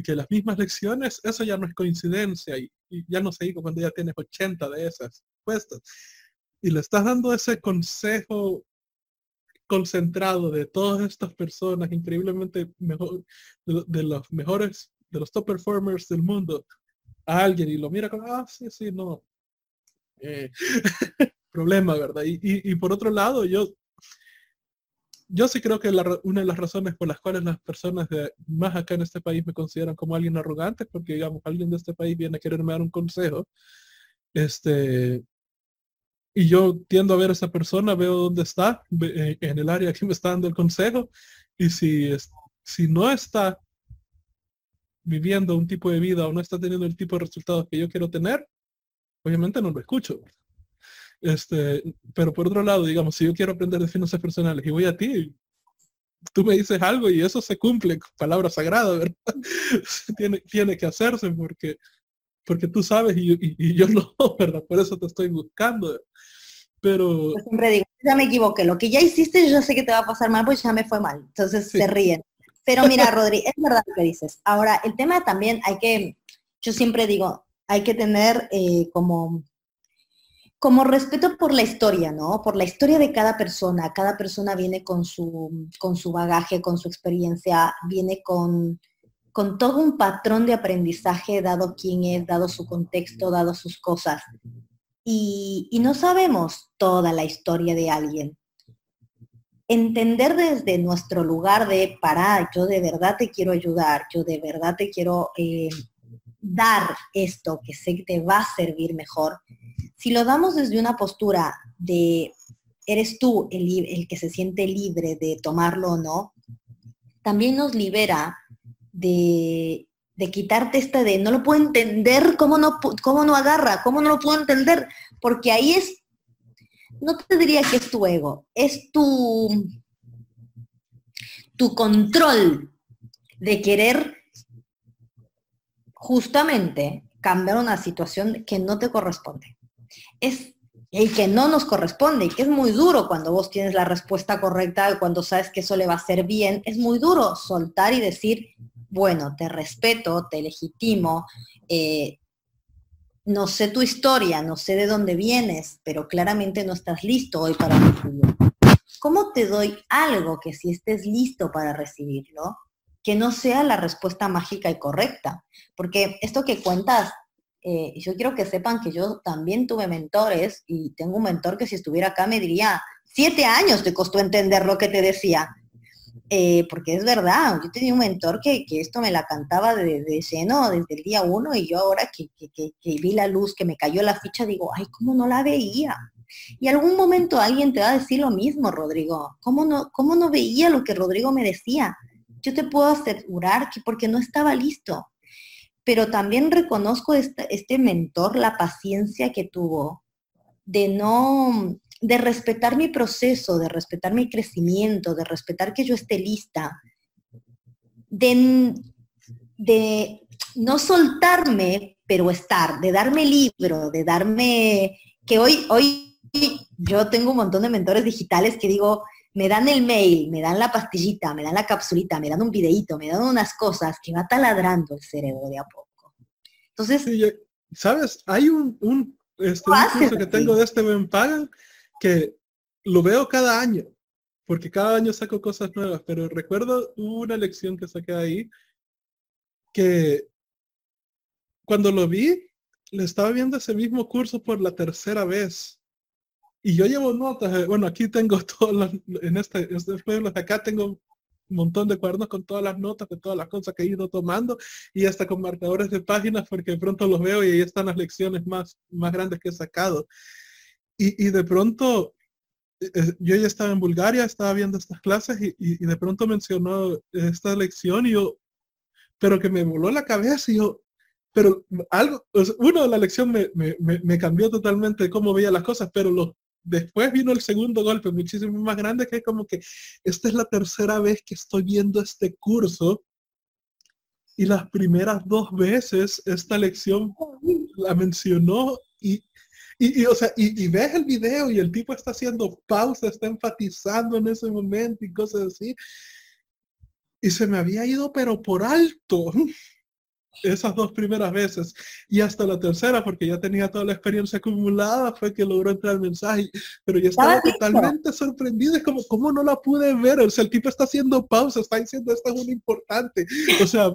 que las mismas lecciones, eso ya no es coincidencia y, y ya no se digo cuando ya tienes 80 de esas puestas. Y le estás dando ese consejo concentrado de todas estas personas increíblemente mejor, de, los mejores, de los top performers del mundo, a alguien y lo mira como, ah, sí, sí, no. Eh, problema, ¿verdad? Y, por otro lado, yo, yo sí creo que una de las razones por las cuales las personas de, más acá en este país me consideran como alguien arrogante, porque digamos, alguien de este país viene a quererme dar un consejo, este, y yo tiendo a ver a esa persona, veo dónde está, eh, en el área que me está dando el consejo, y si, si no está viviendo un tipo de vida o no está teniendo el tipo de resultados que yo quiero tener, obviamente no lo escucho. Este, pero por otro lado, digamos, si yo quiero aprender de finanzas personales y voy a ti, tú me dices algo y eso se cumple, palabra sagrada, ¿verdad? tiene, tiene que hacerse porque porque tú sabes y, yo no, ¿verdad? Por eso te estoy buscando. Pero... Yo siempre digo, ya me equivoqué, lo que ya hiciste yo sé que te va a pasar mal, pues ya me fue mal. Entonces se ríen. Pero mira, Rodri, es verdad lo que dices. Ahora, el tema también hay que, yo siempre digo, hay que tener eh, como, como respeto por la historia, ¿no? Por la historia de cada persona. Cada persona viene con su, con su bagaje, con su experiencia, viene con, con todo un patrón de aprendizaje dado quién es, dado su contexto, dado sus cosas. Y, no sabemos toda la historia de alguien. Entender desde nuestro lugar de, para, yo de verdad te quiero ayudar, yo de verdad te quiero eh, dar esto que sé que te va a servir mejor. Si lo damos desde una postura de, eres tú el, el que se siente libre de tomarlo o no, también nos libera de, quitarte esta de no lo puedo entender, ¿cómo no, cómo no agarra? ¿Cómo no lo puedo entender? Porque ahí es, no te diría que es tu ego, es tu, tu control de querer justamente cambiar una situación que no te corresponde. Es el que no nos corresponde y que es muy duro cuando vos tienes la respuesta correcta, cuando sabes que eso le va a hacer bien, es muy duro soltar y decir, bueno, te respeto, te legitimo, eh, no sé tu historia, no sé de dónde vienes, pero claramente no estás listo hoy para recibirlo. ¿Cómo te doy algo que si estés listo para recibirlo, que no sea la respuesta mágica y correcta? Porque esto que cuentas, eh, yo quiero que sepan que yo también tuve mentores y tengo un mentor que si estuviera acá me diría, siete años te costó entender lo que te decía. Eh, porque es verdad, yo tenía un mentor que, esto me la cantaba de, de, lleno desde el día uno y yo ahora que, vi la luz, que me cayó la ficha, digo, ay, ¿cómo no la veía? Y algún momento alguien te va a decir lo mismo, Rodrigo. ¿Cómo no, cómo no veía lo que Rodrigo me decía? Yo te puedo asegurar que porque no estaba listo. Pero también reconozco este mentor, la paciencia que tuvo de no, de respetar mi proceso, de respetar mi crecimiento, de respetar que yo esté lista, de, de no soltarme, pero estar, de darme libro, de darme, que hoy, hoy yo tengo un montón de mentores digitales que digo, me dan el mail, me dan la pastillita, me dan la capsulita, me dan un videíto, me dan unas cosas que va taladrando el cerebro de a poco. Entonces, ¿sabes? Hay un, un, este, curso que tengo de este me pagan que lo veo cada año, porque cada año saco cosas nuevas, pero recuerdo una lección que saqué ahí, que cuando lo vi, le estaba viendo ese mismo curso por la tercera vez. Y yo llevo notas, eh, bueno, aquí tengo todas en este, este pueblo de acá tengo un montón de cuadernos con todas las notas de todas las cosas que he ido tomando y hasta con marcadores de páginas porque de pronto los veo y ahí están las lecciones más, más grandes que he sacado. Y, de pronto, eh, eh, yo ya estaba en Bulgaria, estaba viendo estas clases y, de pronto mencionó esta lección y yo pero que me voló la cabeza y yo, pero algo, uno la lección me, me, cambió totalmente cómo veía las cosas, pero lo, después vino el segundo golpe muchísimo más grande, que es como que esta es la tercera vez que estoy viendo este curso y las primeras dos veces esta lección la mencionó y, y, o sea, y, ves el video y el tipo está haciendo pausa, está enfatizando en ese momento y cosas así. Y se me había ido, pero por alto esas dos primeras veces y hasta la tercera porque ya tenía toda la experiencia acumulada fue que logró entrar el mensaje pero yo estaba totalmente sorprendido es como cómo no la pude ver o sea el tipo está haciendo pausa está diciendo esto es muy importante o sea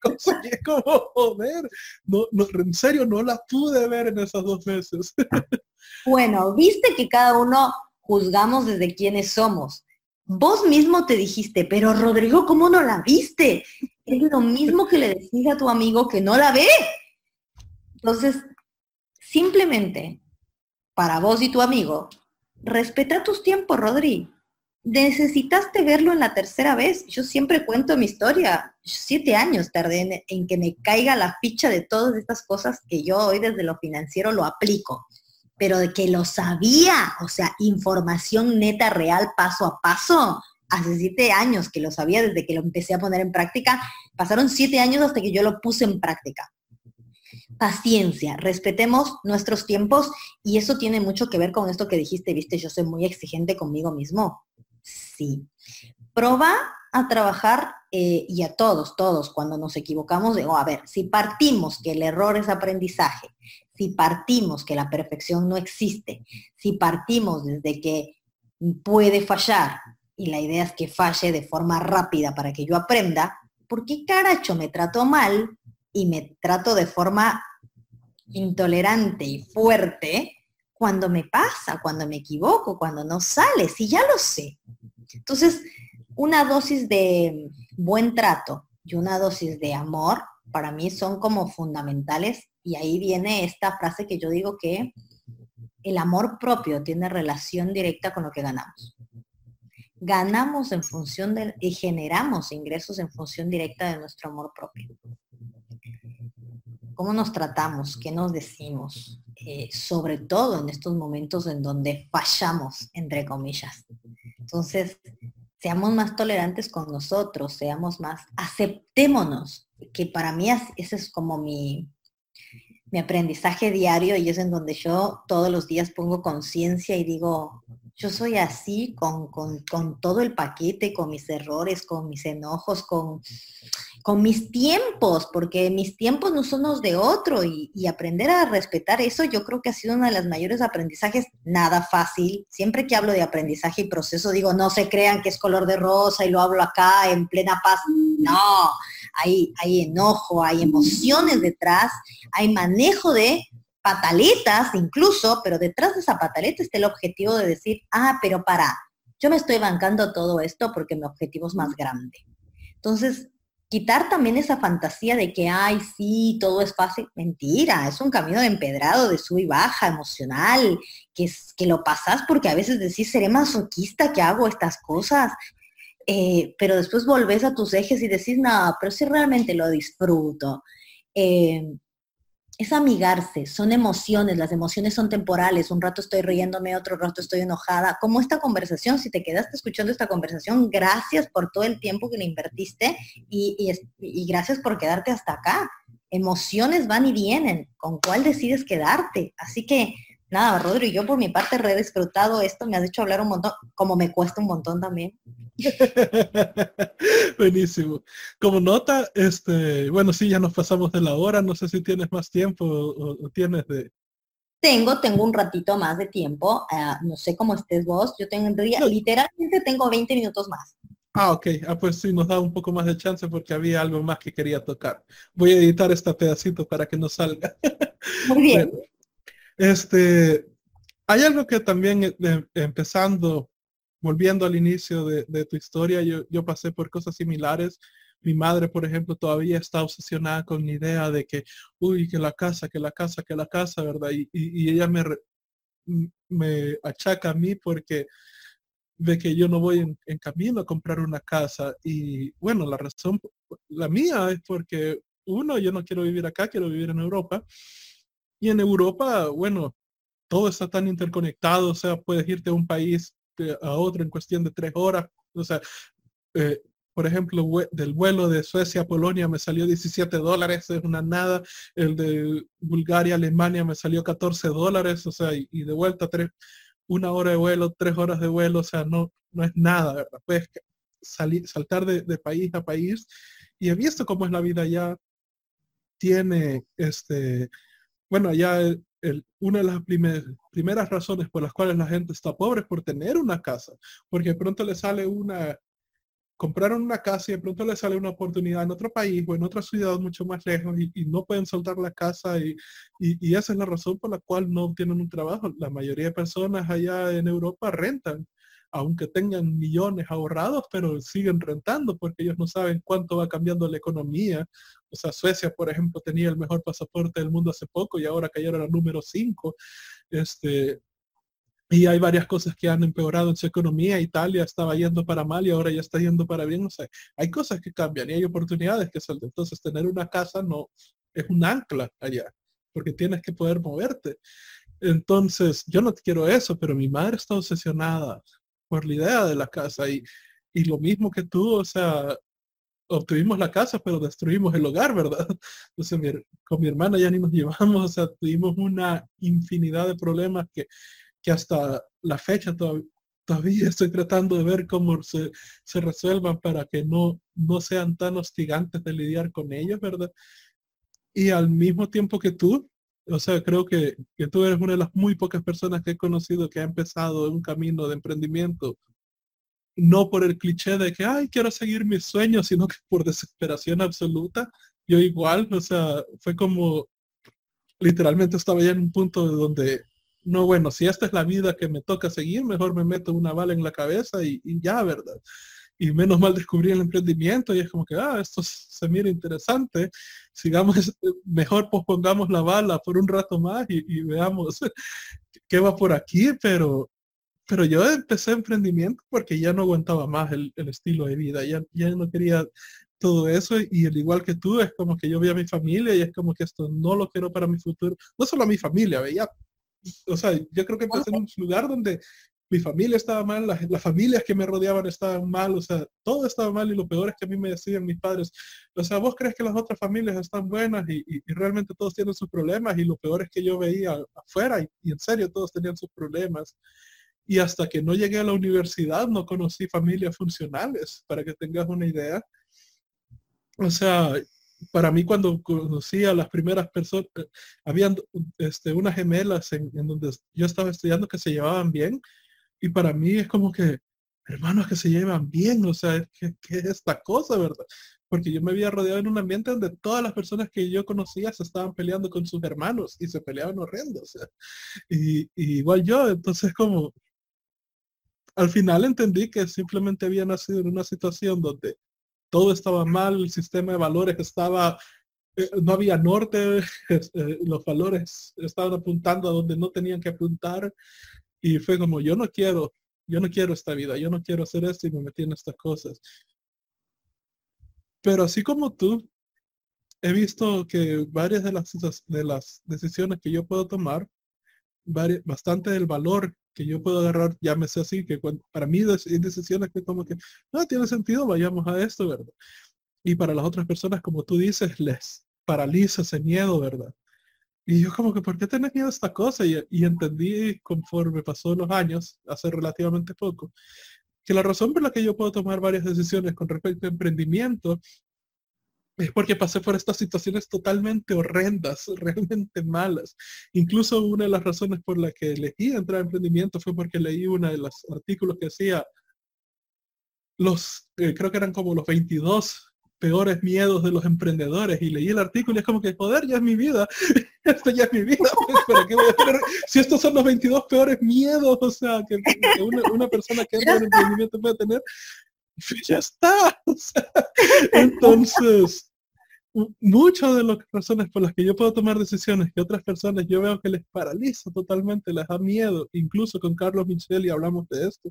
cosa que es como joder no, no, en serio no la pude ver en esas dos veces. Bueno viste que cada uno juzgamos desde quiénes somos. Vos mismo te dijiste, pero Rodrigo, ¿cómo no la viste? Es lo mismo que le decís a tu amigo que no la ve. Entonces, simplemente, para vos y tu amigo, respeta tus tiempos, Rodri. Necesitaste verlo en la tercera vez. Yo siempre cuento mi historia. Siete años tardé en, en que me caiga la ficha de todas estas cosas que yo hoy desde lo financiero lo aplico pero de que lo sabía, o sea, información neta, real, paso a paso, hace siete años que lo sabía desde que lo empecé a poner en práctica, pasaron siete años hasta que yo lo puse en práctica. Paciencia, respetemos nuestros tiempos y eso tiene mucho que ver con esto que dijiste, viste, yo soy muy exigente conmigo mismo. Sí. Proba a trabajar eh, y a todos, todos, cuando nos equivocamos, digo, a ver, si partimos que el error es aprendizaje, si partimos que la perfección no existe, si partimos desde que puede fallar y la idea es que falle de forma rápida para que yo aprenda, ¿por qué caracho me trato mal y me trato de forma intolerante y fuerte cuando me pasa, cuando me equivoco, cuando no sale? Si ya lo sé. Entonces, una dosis de buen trato y una dosis de amor para mí son como fundamentales y ahí viene esta frase que yo digo que el amor propio tiene relación directa con lo que ganamos. Ganamos en función de, y generamos ingresos en función directa de nuestro amor propio. ¿Cómo nos tratamos? ¿Qué nos decimos? Eh, sobre todo en estos momentos en donde fallamos, entre comillas. Entonces, seamos más tolerantes con nosotros, seamos más, aceptémonos, que para mí ese es como mi, mi aprendizaje diario y es en donde yo todos los días pongo conciencia y digo, yo soy así con, todo el paquete, con mis errores, con mis enojos, con, con mis tiempos, porque mis tiempos no son los de otro y, y, aprender a respetar eso yo creo que ha sido uno de los mayores aprendizajes, nada fácil. Siempre que hablo de aprendizaje y proceso digo, no se crean que es color de rosa y lo hablo acá en plena paz. No, hay, hay enojo, hay emociones detrás, hay manejo de pataletas incluso, pero detrás de esa pataleta está el objetivo de decir, ah, pero para, yo me estoy bancando todo esto porque mi objetivo es más grande. Entonces, quitar también esa fantasía de que, ay, sí, todo es fácil. Mentira, es un camino de empedrado, de sub y baja, emocional, que, es, que lo pasas porque a veces decís, seré masoquista que hago estas cosas. Eh, pero después volvés a tus ejes y decís, no, pero si realmente lo disfruto. Eh, es amigarse, son emociones, las emociones son temporales, un rato estoy riéndome, otro rato estoy enojada. Como esta conversación, si te quedaste escuchando esta conversación, gracias por todo el tiempo que le invertiste y, y gracias por quedarte hasta acá. Emociones van y vienen, ¿con cuál decides quedarte? Así que nada, Rodri, yo por mi parte he disfrutado esto, me has hecho hablar un montón, como me cuesta un montón también. Buenísimo. Como nota, este, bueno, sí, ya nos pasamos de la hora, no sé si tienes más tiempo o, tienes de... Tengo, tengo un ratito más de tiempo, ah, no sé cómo estés vos, yo tengo, literalmente tengo 20 minutos más. Ah, ok. Ah, pues sí, nos da un poco más de chance porque había algo más que quería tocar. Voy a editar este pedacito para que no salga. Muy bien. Este, hay algo que también eh, empezando, volviendo al inicio de, tu historia, yo, pasé por cosas similares. Mi madre, por ejemplo, todavía está obsesionada con la idea de que, uy, que la casa, que la casa, que la casa, ¿verdad? Y, ella me, me achaca a mí porque de que yo no voy en, en, camino a comprar una casa. Y bueno, la razón, la mía es porque, uno, yo no quiero vivir acá, quiero vivir en Europa. Y en Europa, bueno, todo está tan interconectado, o sea, puedes irte a un país a otro en cuestión de tres horas. O sea, eh, por ejemplo, del vuelo de Suecia a Polonia me salió 17 dólares, es una nada. El de Bulgaria Alemania me salió 14 dólares, o sea, y, de vuelta tres, una hora de vuelo, tres horas de vuelo, o sea, no, no es nada, ¿verdad? Puedes salir, saltar de, de país a país y he visto cómo es la vida allá. Tiene, este, bueno, allá una de las primeras razones por las cuales la gente está pobre es por tener una casa, porque de pronto le sale una, compraron una casa y de pronto le sale una oportunidad en otro país o en otra ciudad mucho más lejos y, no pueden soltar la casa y, y, esa es la razón por la cual no tienen un trabajo. La mayoría de personas allá en Europa rentan, aunque tengan millones ahorrados, pero siguen rentando porque ellos no saben cuánto va cambiando la economía o sea, Suecia, por ejemplo, tenía el mejor pasaporte del mundo hace poco y ahora cayeron al número 5. Este, y hay varias cosas que han empeorado en su economía. Italia estaba yendo para mal y ahora ya está yendo para bien. O sea, hay cosas que cambian y hay oportunidades que salen. Entonces, tener una casa no es un ancla allá, porque tienes que poder moverte. Entonces, yo no quiero eso, pero mi madre está obsesionada por la idea de la casa y, y lo mismo que tú, o sea, obtuvimos la casa, pero destruimos el hogar, ¿verdad? Entonces, con mi hermana ya ni nos llevamos, o sea, tuvimos una infinidad de problemas que, que hasta la fecha todavía, estoy tratando de ver cómo se, se, resuelvan para que no, no sean tan hostigantes de lidiar con ellos, ¿verdad? Y al mismo tiempo que tú, o sea, creo que, tú eres una de las muy pocas personas que he conocido que ha empezado un camino de emprendimiento no por el cliché de que, ay, quiero seguir mis sueños, sino que por desesperación absoluta. Yo igual, o sea, fue como, literalmente estaba ya en un punto de donde, no, bueno, si esta es la vida que me toca seguir, mejor me meto una bala en la cabeza y, ya, ¿verdad? Y menos mal descubrí el emprendimiento y es como que, ah, esto se mira interesante, sigamos, mejor pospongamos la bala por un rato más y, veamos qué va por aquí, pero pero yo empecé emprendimiento porque ya no aguantaba más el, estilo de vida, ya, ya no quería todo eso y al igual que tú es como que yo veía a mi familia y es como que esto no lo quiero para mi futuro, no solo a mi familia, veía, o sea, yo creo que empecé en un lugar donde mi familia estaba mal, las, familias que me rodeaban estaban mal, o sea, todo estaba mal y lo peor es que a mí me decían mis padres, o sea, vos crees que las otras familias están buenas y, realmente todos tienen sus problemas y lo peor es que yo veía afuera y, y en serio todos tenían sus problemas y hasta que no llegué a la universidad no conocí familias funcionales, para que tengas una idea. O sea, para mí cuando conocí a las primeras personas, eh, habían este, unas gemelas en, donde yo estaba estudiando que se llevaban bien. Y para mí es como que, hermanos que se llevan bien, o sea, ¿qué, es esta cosa, verdad? Porque yo me había rodeado en un ambiente donde todas las personas que yo conocía se estaban peleando con sus hermanos y se peleaban horrendos. O sea, y, y, igual yo, entonces como al final entendí que simplemente había nacido en una situación donde todo estaba mal, el sistema de valores estaba, eh, no había norte, eh, los valores estaban apuntando a donde no tenían que apuntar y fue como, yo no quiero, yo no quiero esta vida, yo no quiero hacer esto y me metí en estas cosas. Pero así como tú, he visto que varias de las, de las decisiones que yo puedo tomar, bastante del valor que yo puedo agarrar, llámese así, que para mí hay decisiones que como que, no, tiene sentido, vayamos a esto, ¿verdad? Y para las otras personas, como tú dices, les paraliza ese miedo, ¿verdad? Y yo como que, ¿por qué tenés miedo a esta cosa? Y, y entendí conforme pasó los años, hace relativamente poco, que la razón por la que yo puedo tomar varias decisiones con respecto a emprendimiento es porque pasé por estas situaciones totalmente horrendas, realmente malas. Incluso una de las razones por la que elegí entrar a emprendimiento fue porque leí uno de los artículos que hacía los, eh, creo que eran como los 22 peores miedos de los emprendedores. Y leí el artículo y es como que, joder, ya es mi vida, esto ya es mi vida, si estos son los 22 peores miedos, o sea, que, una, persona que entra en emprendimiento puede tener, ya está. entonces, muchas de las razones por las que yo puedo tomar decisiones que otras personas yo veo que les paraliza totalmente, les da miedo, incluso con Carlos Micheli hablamos de esto,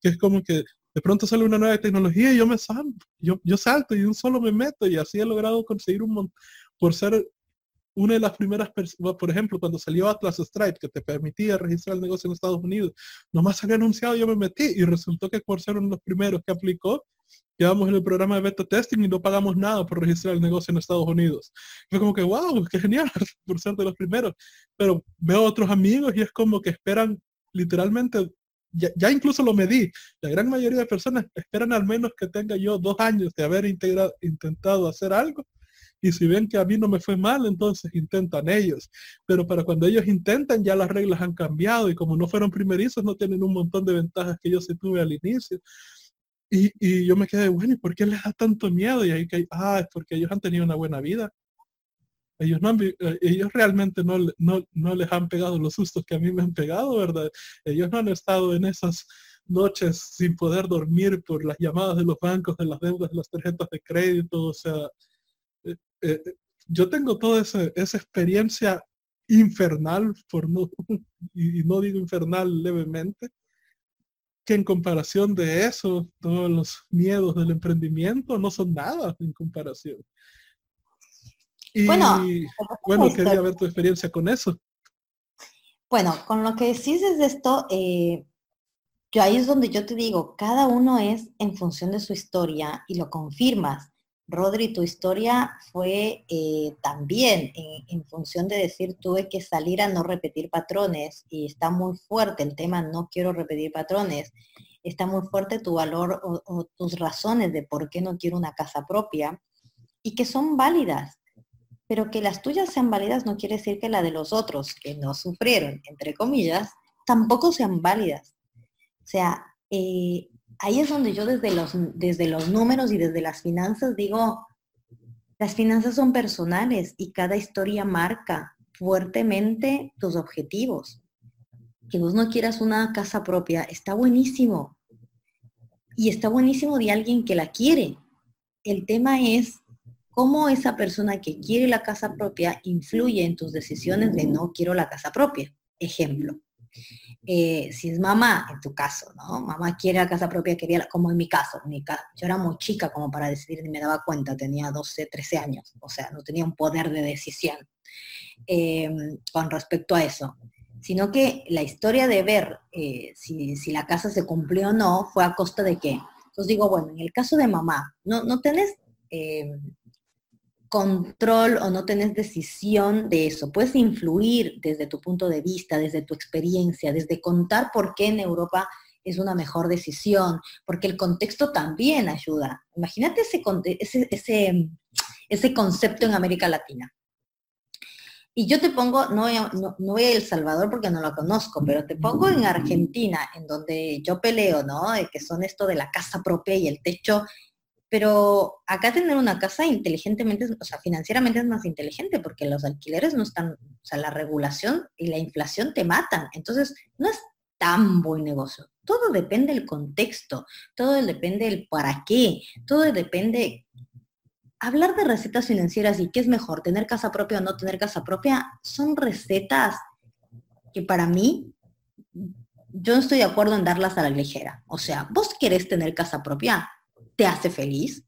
que es como que de pronto sale una nueva tecnología y yo me salto, yo, yo salto y un solo me meto y así he logrado conseguir un montón, por ser una de las primeras personas, por ejemplo, cuando salió Atlas Stripe, que te permitía registrar el negocio en Estados Unidos, nomás había anunciado, yo me metí y resultó que por ser uno de los primeros que aplicó, llevamos en el programa de beta testing y no pagamos nada por registrar el negocio en Estados Unidos. Fue como que, wow, qué genial por ser de los primeros. Pero veo otros amigos y es como que esperan literalmente, ya, ya, incluso lo medí, la gran mayoría de personas esperan al menos que tenga yo dos años de haber integrado, intentado hacer algo y si ven que a mí no me fue mal, entonces intentan ellos. Pero para cuando ellos intentan, ya las reglas han cambiado y como no fueron primerizos, no tienen un montón de ventajas que yo se tuve al inicio. Y, y, yo me quedé, bueno, ¿y por qué les da tanto miedo? Y ahí que, ah, es porque ellos han tenido una buena vida. Ellos, no han, eh, ellos realmente no, no, no les han pegado los sustos que a mí me han pegado, ¿verdad? Ellos no han estado en esas noches sin poder dormir por las llamadas de los bancos, de las deudas, de las tarjetas de crédito, o sea, eh, yo tengo toda esa, experiencia infernal, por no, y no digo infernal levemente, que en comparación de eso, todos los miedos del emprendimiento no son nada en comparación. Y bueno, bueno quería ver tu experiencia con eso. Bueno, con lo que decís es esto, eh, yo ahí es donde yo te digo, cada uno es en función de su historia y lo confirmas. Rodri, tu historia fue eh, también en, función de decir tuve que salir a no repetir patrones y está muy fuerte el tema no quiero repetir patrones. Está muy fuerte tu valor o, tus razones de por qué no quiero una casa propia y que son válidas. Pero que las tuyas sean válidas no quiere decir que la de los otros que no sufrieron, entre comillas, tampoco sean válidas. O sea, eh, ahí es donde yo desde los, desde los números y desde las finanzas digo, las finanzas son personales y cada historia marca fuertemente tus objetivos. Que vos no quieras una casa propia, está buenísimo. Y está buenísimo de alguien que la quiere. El tema es cómo esa persona que quiere la casa propia influye en tus decisiones de no quiero la casa propia. Ejemplo, eh, si es mamá, en tu caso, ¿no? Mamá quiere la casa propia, quería, como en mi caso, mi yo era muy chica como para decidir, ni me daba cuenta, tenía 12, 13 años, o sea, no tenía un poder de decisión em, con respecto a eso, sino que la historia de ver eh, si, si, la casa se cumplió o no fue a costa de qué. Entonces digo, bueno, en el caso de mamá, no, no tenés control o no tenés decisión de eso. Puedes influir desde tu punto de vista, desde tu experiencia, desde contar por qué en Europa es una mejor decisión, porque el contexto también ayuda. Imagínate ese, ese, ese, concepto en América Latina. Y yo te pongo, no, no, no, voy El Salvador porque no lo conozco, pero te pongo en Argentina, en donde yo peleo, ¿no? Que son esto de la casa propia y el techo pero acá tener una casa inteligentemente, o sea, financieramente es más inteligente porque los alquileres no están, o sea, la regulación y la inflación te matan. Entonces, no es tan buen negocio. Todo depende del contexto, todo depende del para qué, todo depende... Hablar de recetas financieras y qué es mejor, tener casa propia o no tener casa propia, son recetas que para mí yo no estoy de acuerdo en darlas a la ligera. O sea, vos querés tener casa propia, te hace feliz,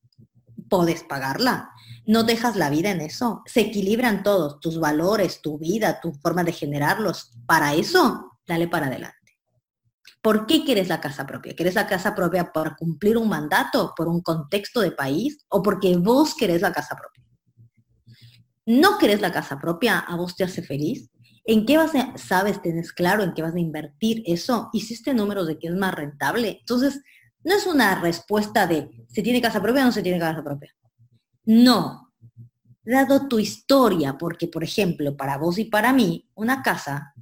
puedes pagarla. No dejas la vida en eso. Se equilibran todos, tus valores, tu vida, tu forma de generarlos. Para eso, dale para adelante. ¿Por qué quieres la casa propia? ¿Quieres la casa propia por cumplir un mandato, por un contexto de país o porque vos querés la casa propia? ¿No querés la casa propia? ¿A vos te hace feliz? ¿En qué vas a, sabes, tenés claro en qué vas a invertir eso? ¿Hiciste números de qué es más rentable? Entonces, no es una respuesta de se tiene casa propia o no se tiene casa propia. No. Dado tu historia, porque por ejemplo, para vos y para mí, una casa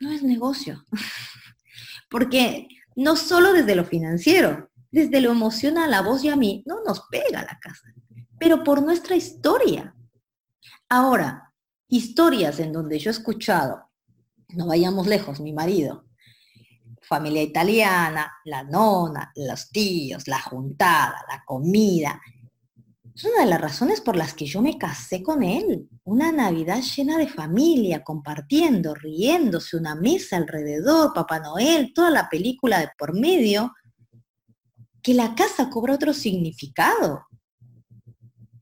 no es negocio. porque no solo desde lo financiero, desde lo emocional a vos y a mí, no nos pega la casa, pero por nuestra historia. Ahora, historias en donde yo he escuchado, no vayamos lejos, mi marido, familia italiana, la nona, los tíos, la juntada, la comida. Es una de las razones por las que yo me casé con él. Una Navidad llena de familia, compartiendo, riéndose, una mesa alrededor, Papá Noel, toda la película de por medio, que la casa cobra otro significado.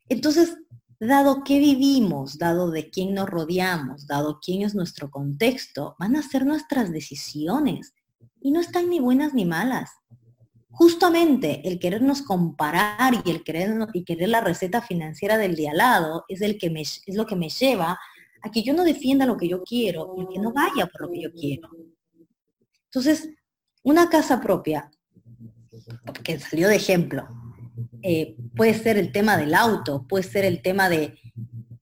Entonces, dado que vivimos, dado de quién nos rodeamos, dado quién es nuestro contexto, van a ser nuestras decisiones. Y no están ni buenas ni malas justamente el querernos comparar y el querer, y querer la receta financiera del de al lado es, el que me, es lo que me lleva a que yo no defienda lo que yo quiero y que no vaya por lo que yo quiero. Entonces, una casa propia, que salió de ejemplo, eh, puede ser el tema del auto, puede ser el tema de...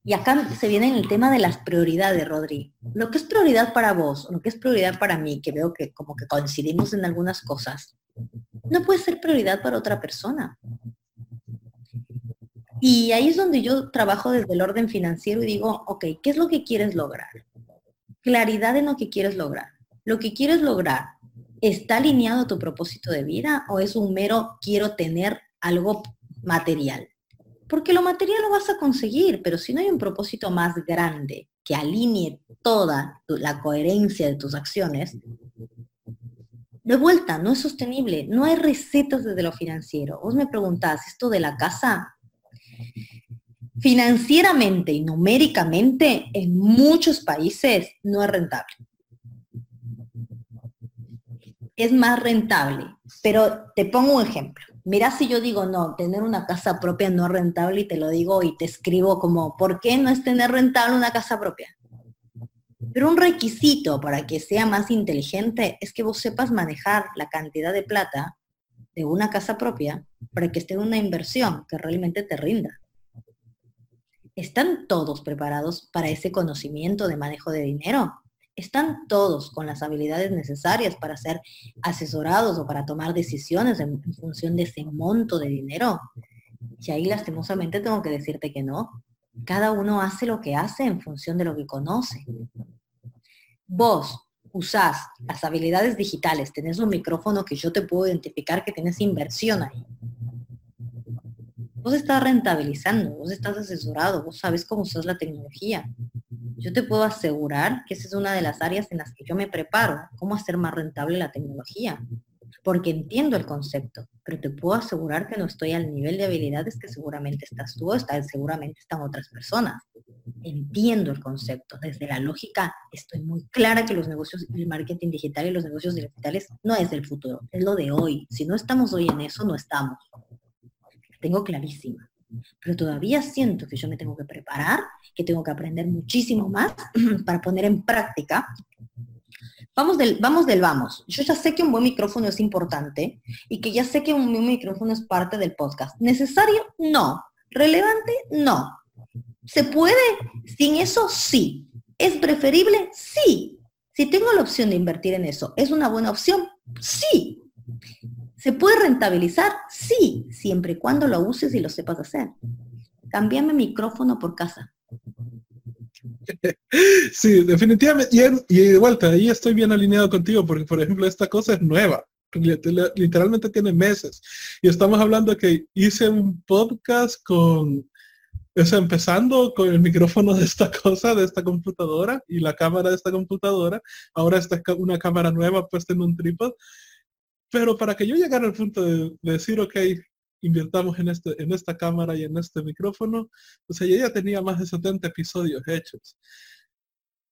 Y acá se viene el tema de las prioridades, Rodri. Lo que es prioridad para vos, lo que es prioridad para mí, que veo que como que coincidimos en algunas cosas, no puede ser prioridad para otra persona. Y ahí es donde yo trabajo desde el orden financiero y digo, ok, ¿qué es lo que quieres lograr? Claridad en lo que quieres lograr. Lo que quieres lograr, ¿está alineado a tu propósito de vida o es un mero quiero tener algo material? Porque lo material lo vas a conseguir, pero si no hay un propósito más grande que alinee toda la coherencia de tus acciones, de vuelta, no es sostenible, no hay recetas desde lo financiero. Vos me preguntás, ¿esto de la casa? Financieramente y numéricamente en muchos países no es rentable. Es más rentable, pero te pongo un ejemplo. Mira si yo digo, no, tener una casa propia no es rentable y te lo digo y te escribo como, ¿por qué no es tener rentable una casa propia? Pero un requisito para que sea más inteligente es que vos sepas manejar la cantidad de plata de una casa propia para que esté en una inversión que realmente te rinda. ¿Están todos preparados para ese conocimiento de manejo de dinero? ¿Están todos con las habilidades necesarias para ser asesorados o para tomar decisiones en, función de ese monto de dinero? Y ahí lastimosamente tengo que decirte que no. Cada uno hace lo que hace en función de lo que conoce. Vos usás las habilidades digitales, tenés un micrófono que yo te puedo identificar que tienes inversión ahí. Vos estás rentabilizando, vos estás asesorado, vos sabes cómo usas la tecnología. Yo te puedo asegurar que esa es una de las áreas en las que yo me preparo, cómo hacer más rentable la tecnología porque entiendo el concepto, pero te puedo asegurar que no estoy al nivel de habilidades que seguramente estás tú o está, seguramente están otras personas. Entiendo el concepto. Desde la lógica estoy muy clara que los negocios, el marketing digital y los negocios digitales no es del futuro, es lo de hoy. Si no estamos hoy en eso, no estamos. tengo clarísima. Pero todavía siento que yo me tengo que preparar, que tengo que aprender muchísimo más para poner en práctica Vamos del, vamos del vamos. Yo ya sé que un buen micrófono es importante y que ya sé que un buen micrófono es parte del podcast. ¿Necesario? No. ¿Relevante? No. ¿Se puede? Sin eso, sí. ¿Es preferible? Sí. Si tengo la opción de invertir en eso, ¿es una buena opción? Sí. ¿Se puede rentabilizar? Sí, siempre y cuando lo uses y lo sepas hacer. Cambiame micrófono por casa. Sí, definitivamente. Y, de vuelta, ahí estoy bien alineado contigo, porque por ejemplo esta cosa es nueva. Literalmente tiene meses. Y estamos hablando que hice un podcast con, o sea, empezando con el micrófono de esta cosa, de esta computadora y la cámara de esta computadora. Ahora está una cámara nueva puesta en un trípode. Pero para que yo llegara al punto de, de decir, ok, invirtamos en, este, en esta cámara y en este micrófono. O sea, yo ya tenía más de 70 episodios hechos.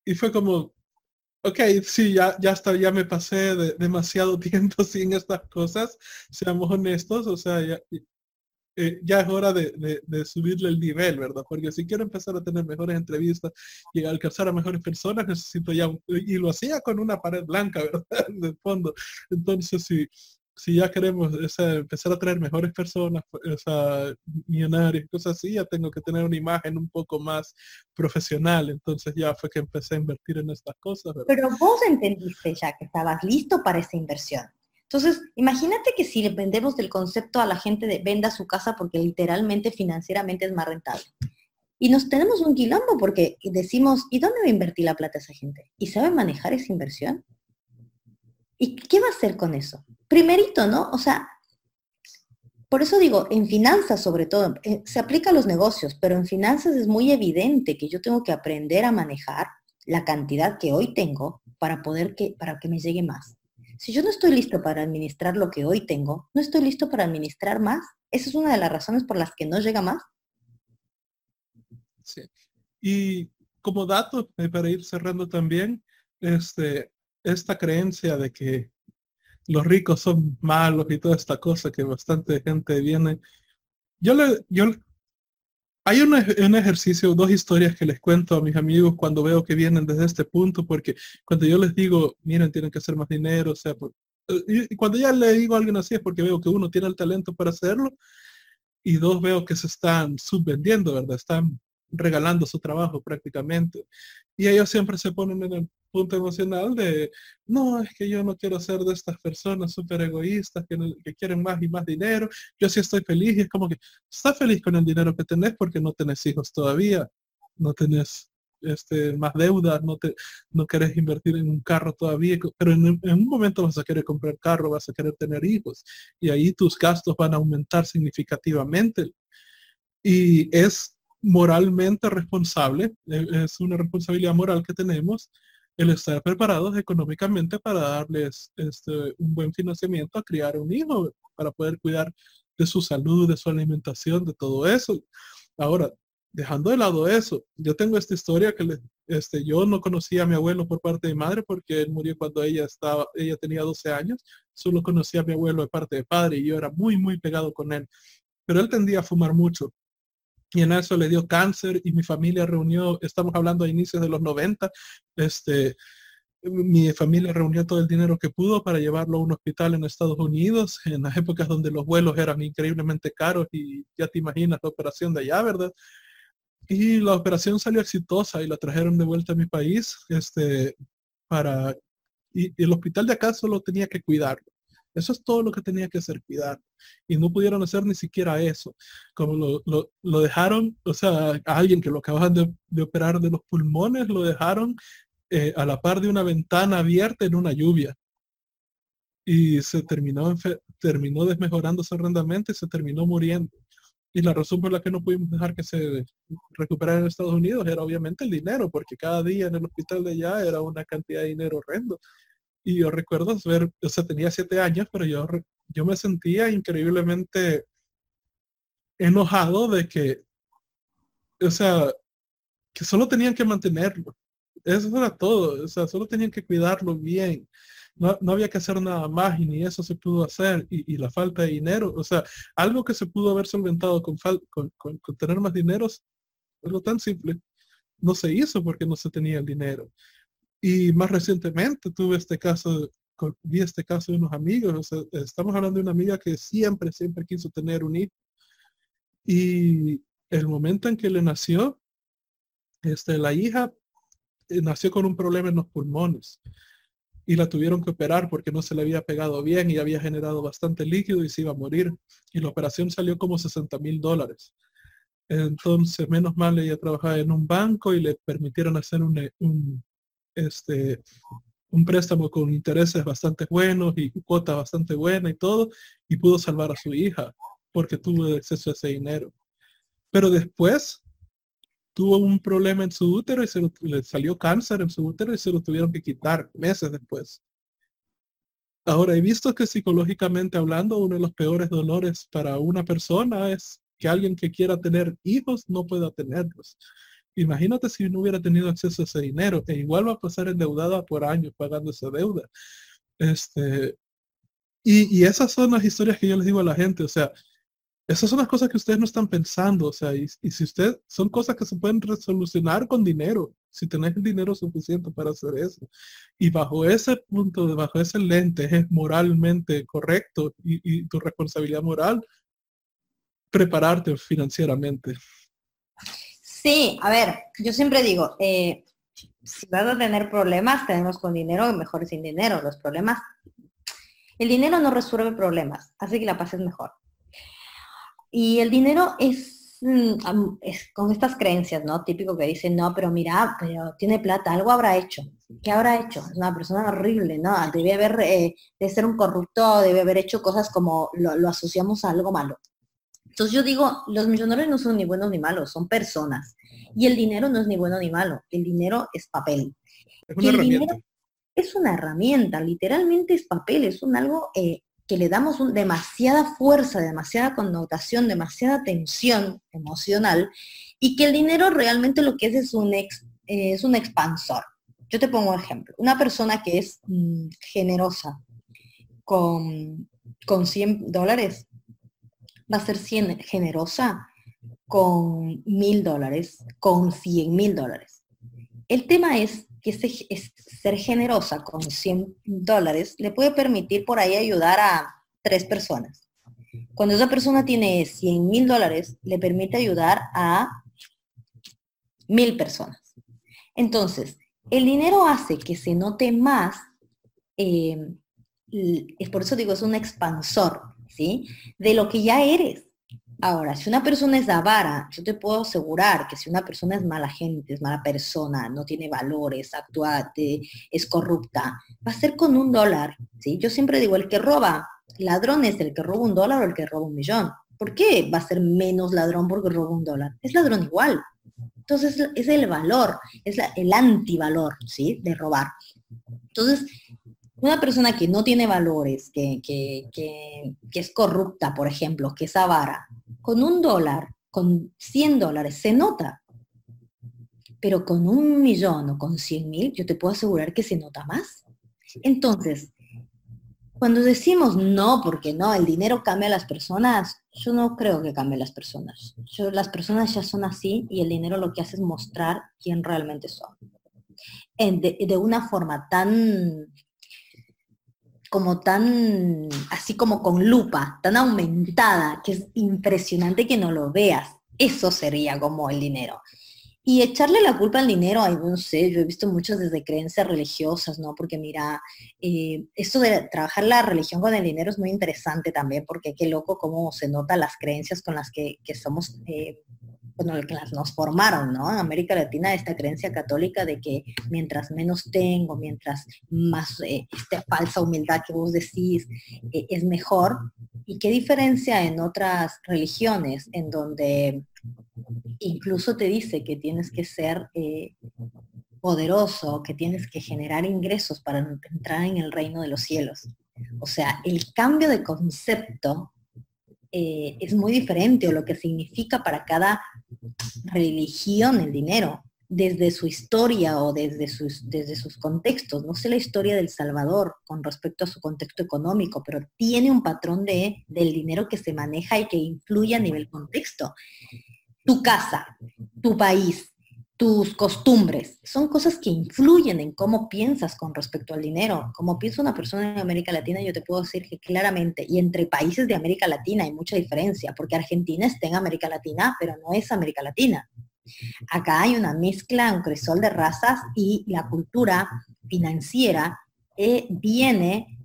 Y fue como, ok, sí, ya, ya hasta ya me pasé de, demasiado tiempo sin estas cosas, seamos honestos, o sea, ya, eh, ya es hora de, subirle el nivel, ¿verdad? Porque si quiero empezar a tener mejores entrevistas y alcanzar a mejores personas, necesito ya, y lo hacía con una pared blanca, ¿verdad? De fondo. Entonces, sí, si ya queremos empezar a traer mejores personas, o sea, millonarios, cosas así, ya tengo que tener una imagen un poco más profesional. Entonces ya fue que empecé a invertir en estas cosas. Pero vos entendiste ya que estabas listo para esa inversión. Entonces, imagínate que si vendemos del concepto a la gente de venda su casa porque literalmente financieramente es más rentable. Y nos tenemos un quilombo porque decimos, ¿y dónde va a invertir la plata esa gente? ¿Y sabe manejar esa inversión? ¿Y qué va a hacer con eso? Primerito, ¿no? O sea, por eso digo, en finanzas sobre todo, eh, se aplica a los negocios, pero en finanzas es muy evidente que yo tengo que aprender a manejar la cantidad que hoy tengo para poder que, para que me llegue más. Si yo no estoy listo para administrar lo que hoy tengo, no estoy listo para administrar más. Esa es una de las razones por las que no llega más. Sí. Y como dato, eh, para ir cerrando también, este, esta creencia de que los ricos son malos y toda esta cosa que bastante gente viene. Yo le, yo, hay un, ejercicio, dos historias que les cuento a mis amigos cuando veo que vienen desde este punto, porque cuando yo les digo, miren, tienen que hacer más dinero, o sea, y cuando ya le digo a alguien así es porque veo que uno tiene el talento para hacerlo y dos veo que se están subvendiendo, ¿verdad? Están regalando su trabajo prácticamente. Y ellos siempre se ponen en el punto emocional de, no, es que yo no quiero ser de estas personas súper egoístas que, quieren más y más dinero, yo sí estoy feliz y es como que, estás feliz con el dinero que tenés porque no tenés hijos todavía, no tenés este, más deudas, no, te, no querés invertir en un carro todavía, pero en, en, un momento vas a querer comprar carro, vas a querer tener hijos y ahí tus gastos van a aumentar significativamente. Y es moralmente responsable, e, es una responsabilidad moral que tenemos el estar preparados económicamente para darles este, un buen financiamiento a criar un hijo, para poder cuidar de su salud, de su alimentación, de todo eso. Ahora, dejando de lado eso, yo tengo esta historia que este, yo no conocía a mi abuelo por parte de madre porque él murió cuando ella estaba, ella tenía 12 años, solo conocía a mi abuelo de parte de padre y yo era muy, muy pegado con él. Pero él tendía a fumar mucho y en eso le dio cáncer y mi familia reunió, estamos hablando a inicios de los 90, este, mi familia reunió todo el dinero que pudo para llevarlo a un hospital en Estados Unidos, en las épocas donde los vuelos eran increíblemente caros y ya te imaginas la operación de allá, ¿verdad? Y la operación salió exitosa y la trajeron de vuelta a mi país, este, para, y, y el hospital de acá solo tenía que cuidarlo. Eso es todo lo que tenía que hacer, cuidar. Y no pudieron hacer ni siquiera eso. Como lo, dejaron, o sea, a alguien que lo acababan de, operar de los pulmones, lo dejaron eh, a la par de una ventana abierta en una lluvia. Y se terminó, terminó desmejorándose rendamente y se terminó muriendo. Y la razón por la que no pudimos dejar que se recuperara en Estados Unidos era obviamente el dinero, porque cada día en el hospital de allá era una cantidad de dinero horrendo. Y yo recuerdo ver, o sea, tenía siete años, pero yo, yo me sentía increíblemente enojado de que, o sea, que solo tenían que mantenerlo. Eso era todo, o sea, solo tenían que cuidarlo bien. No, no había que hacer nada más y ni eso se pudo hacer. Y, y, la falta de dinero, o sea, algo que se pudo haber solventado con, con, con, con tener más dinero, algo tan simple, no se hizo porque no se tenía el dinero. Y más recientemente tuve este caso, vi este caso de unos amigos, estamos hablando de una amiga que siempre, siempre quiso tener un hijo. Y el momento en que le nació, este, la hija eh, nació con un problema en los pulmones y la tuvieron que operar porque no se le había pegado bien y había generado bastante líquido y se iba a morir. Y la operación salió como 60 mil dólares. Entonces, menos mal, ella trabajaba en un banco y le permitieron hacer un, un, este, un préstamo con intereses bastante buenos y cuota bastante buena y todo, y pudo salvar a su hija porque tuvo acceso a ese dinero. Pero después tuvo un problema en su útero y se le salió cáncer en su útero y se lo tuvieron que quitar meses después. Ahora, he visto que psicológicamente hablando, uno de los peores dolores para una persona es que alguien que quiera tener hijos no pueda tenerlos. Imagínate si no hubiera tenido acceso a ese dinero, e igual va a pasar endeudada por años pagando esa deuda. Este, y, esas son las historias que yo les digo a la gente, o sea, esas son las cosas que ustedes no están pensando, o sea, y, si usted, son cosas que se pueden resolucionar con dinero, si tenés el dinero suficiente para hacer eso. Y bajo ese punto, bajo ese lente, es moralmente correcto y, y tu responsabilidad moral prepararte financieramente. Sí, a ver, yo siempre digo, eh, si vas a tener problemas, tenemos con dinero, mejor sin dinero. Los problemas, el dinero no resuelve problemas, hace que la pases mejor. Y el dinero es, mm, con estas creencias, ¿no? Típico que dicen, no, pero mira, pero tiene plata, algo habrá hecho. ¿Qué habrá hecho? Es una persona horrible, ¿no? Debe haber, eh, de ser un corrupto, debe haber hecho cosas como lo, asociamos a algo malo. Entonces yo digo, los millonarios no son ni buenos ni malos, son personas. Y el dinero no es ni bueno ni malo, el dinero es papel. Es una herramienta. es una herramienta, literalmente es papel, es un algo eh, que le damos demasiada fuerza, demasiada connotación, demasiada tensión emocional y que el dinero realmente lo que es es un, es un expansor. Yo te pongo un ejemplo. Una persona que es mm, generosa con, con 100 dólares va a ser 100, generosa con mil dólares, con 100 mil dólares. El tema es que ser generosa con 100 dólares le puede permitir por ahí ayudar a tres personas. Cuando esa persona tiene 100 mil dólares, le permite ayudar a mil personas. Entonces, el dinero hace que se note más, eh, es por eso digo, es un expansor, ¿sí? De lo que ya eres. Ahora, si una persona es avara, yo te puedo asegurar que si una persona es mala gente, es mala persona, no tiene valores, actúa, es corrupta, va a ser con un dólar, ¿sí? Yo siempre digo, el que roba, ladrón es el que roba un dólar o el que roba un millón. ¿Por qué va a ser menos ladrón porque roba un dólar? Es ladrón igual. Entonces es el valor, es el antivalor, ¿sí? De robar. Entonces, una persona que no tiene valores, que, que, que, es corrupta, por ejemplo, que es avara, con un dólar, con 100 dólares, se nota. Pero con un millón o con 100 mil, yo te puedo asegurar que se nota más. Entonces, cuando decimos no, porque no, el dinero cambia a las personas, yo no creo que cambie a las personas. las personas ya son así y el dinero lo que hace es mostrar quién realmente son. de, de, una forma tan como tan, así como con lupa, tan aumentada, que es impresionante que no lo veas. Eso sería como el dinero. Y echarle la culpa al dinero, ay, no sé, yo he visto muchas desde creencias religiosas, ¿no? Porque mira, eh, esto de trabajar la religión con el dinero es muy interesante también, porque qué loco cómo se notan las creencias con las que, somos eh, bueno, que las nos formaron, ¿no? En América Latina esta creencia católica de que mientras menos tengo, mientras más eh, esta falsa humildad que vos decís eh, es mejor. ¿Y qué diferencia en otras religiones en donde incluso te dice que tienes que ser eh, poderoso, que tienes que generar ingresos para entrar en el reino de los cielos? O sea, el cambio de concepto eh, es muy diferente o lo que significa para cada religión el dinero, desde su historia o desde sus, desde sus contextos. No sé la historia del Salvador con respecto a su contexto económico, pero tiene un patrón de, del dinero que se maneja y que influye a nivel contexto. Tu casa, tu país, tus costumbres, son cosas que influyen en cómo piensas con respecto al dinero. Como piensa una persona en América Latina, yo te puedo decir que claramente, y entre países de América Latina hay mucha diferencia, porque Argentina está en América Latina, pero no es América Latina. Acá hay una mezcla, un crisol de razas y la cultura financiera eh, viene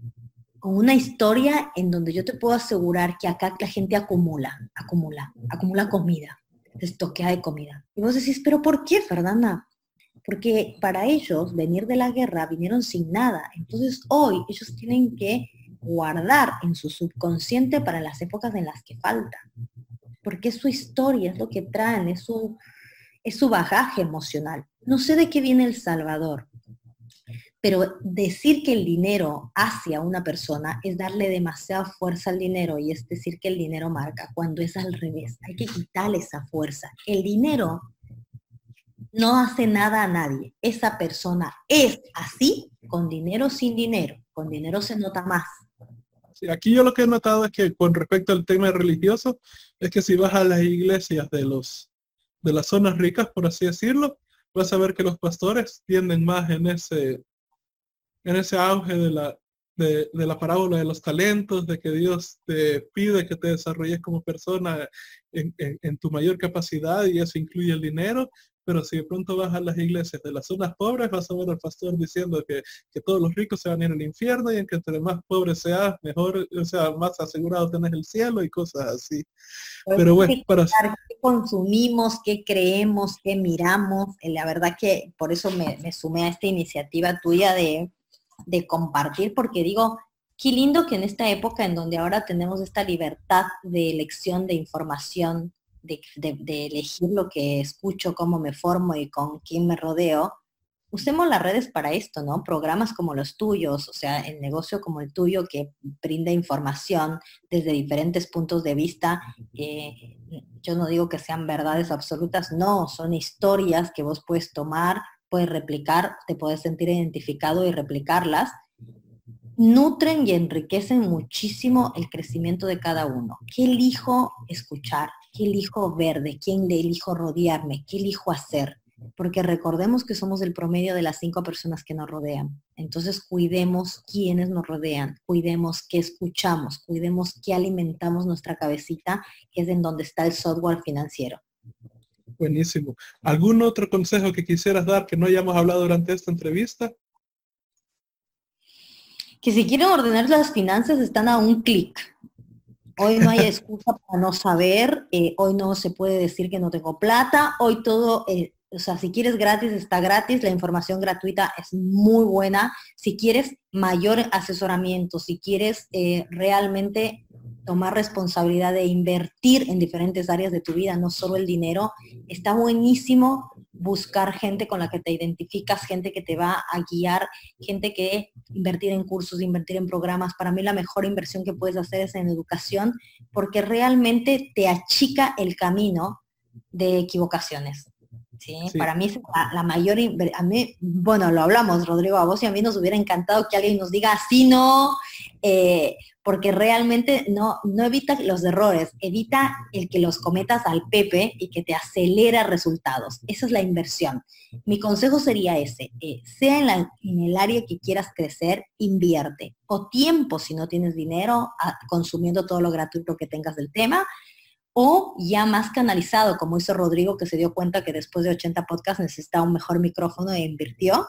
con una historia en donde yo te puedo asegurar que acá la gente acumula, acumula, acumula comida estoquea de comida. Y vos decís, pero ¿por qué, Fernanda? Porque para ellos venir de la guerra vinieron sin nada. Entonces hoy ellos tienen que guardar en su subconsciente para las épocas en las que falta. Porque es su historia, es lo que traen, es su, es su bagaje emocional. No sé de qué viene El Salvador, pero decir que el dinero hacia una persona es darle demasiada fuerza al dinero y es decir que el dinero marca cuando es al revés. Hay que quitarle esa fuerza. El dinero no hace nada a nadie. Esa persona es así, con dinero sin dinero. Con dinero se nota más. aquí yo lo que he notado es que con respecto al tema religioso, es que si vas a las iglesias de los de las zonas ricas, por así decirlo, vas a ver que los pastores tienden más en ese en ese auge de la, de, la parábola de los talentos, de que Dios te pide que te desarrolles como persona en, tu mayor capacidad y eso incluye el dinero, pero si de pronto vas a las iglesias de las zonas pobres, vas a ver al pastor diciendo que, todos los ricos se van a ir al infierno y en que entre más pobre seas, mejor, o sea, más asegurado tenés el cielo y cosas así. Pues pero bueno, para... ¿Qué consumimos, qué creemos, qué miramos? Eh, la verdad que por eso me, sumé a esta iniciativa tuya de, de compartir, porque digo, qué lindo que en esta época en donde ahora tenemos esta libertad de elección de información, de, elegir lo que escucho, cómo me formo y con quién me rodeo, usemos las redes para esto, ¿no? Programas como los tuyos, o sea, el negocio como el tuyo que brinda información desde diferentes puntos de vista. Yo no digo que sean verdades absolutas, no, son historias que vos puedes tomar, puedes replicar, te puedes sentir identificado y replicarlas. Nutren y enriquecen muchísimo el crecimiento de cada uno. ¿Qué elijo escuchar? ¿Qué elijo ver? ¿De quién le elijo rodearme? ¿Qué elijo hacer? Porque recordemos que somos el promedio de las cinco personas que nos rodean. Entonces cuidemos quiénes nos rodean, cuidemos qué escuchamos, cuidemos qué alimentamos nuestra cabecita, que es en donde está el software financiero. Buenísimo. ¿Algún otro consejo que quisieras dar que no hayamos hablado durante esta entrevista? Que si quieren ordenar las finanzas están a un clic. Hoy no hay excusa para no saber, eh, hoy no se puede decir que no tengo plata, hoy todo, eh, o sea, si quieres gratis, está gratis, la información gratuita es muy buena. Si quieres mayor asesoramiento, si quieres eh, realmente tomar responsabilidad de invertir en diferentes áreas de tu vida, no solo el dinero, está buenísimo buscar gente con la que te identificas, gente que te va a guiar, gente que invertir en cursos, invertir en programas. Para mí la mejor inversión que puedes hacer es en educación porque realmente te achica el camino de equivocaciones. ¿sí? Para mí es la, mayor, a mí, bueno, lo hablamos, Rodrigo, a vos y a mí nos hubiera encantado que alguien nos diga, así no, eh, porque realmente no, no evita los errores, evita el que los cometas al pepe y que te acelera resultados. Esa es la inversión. Mi consejo sería ese, eh, sea en, el área que quieras crecer, invierte. O tiempo si no tienes dinero, consumiendo todo lo gratuito que tengas del tema, o ya más canalizado, como hizo Rodrigo, que se dio cuenta que después de 80 podcasts necesitaba un mejor micrófono e invirtió,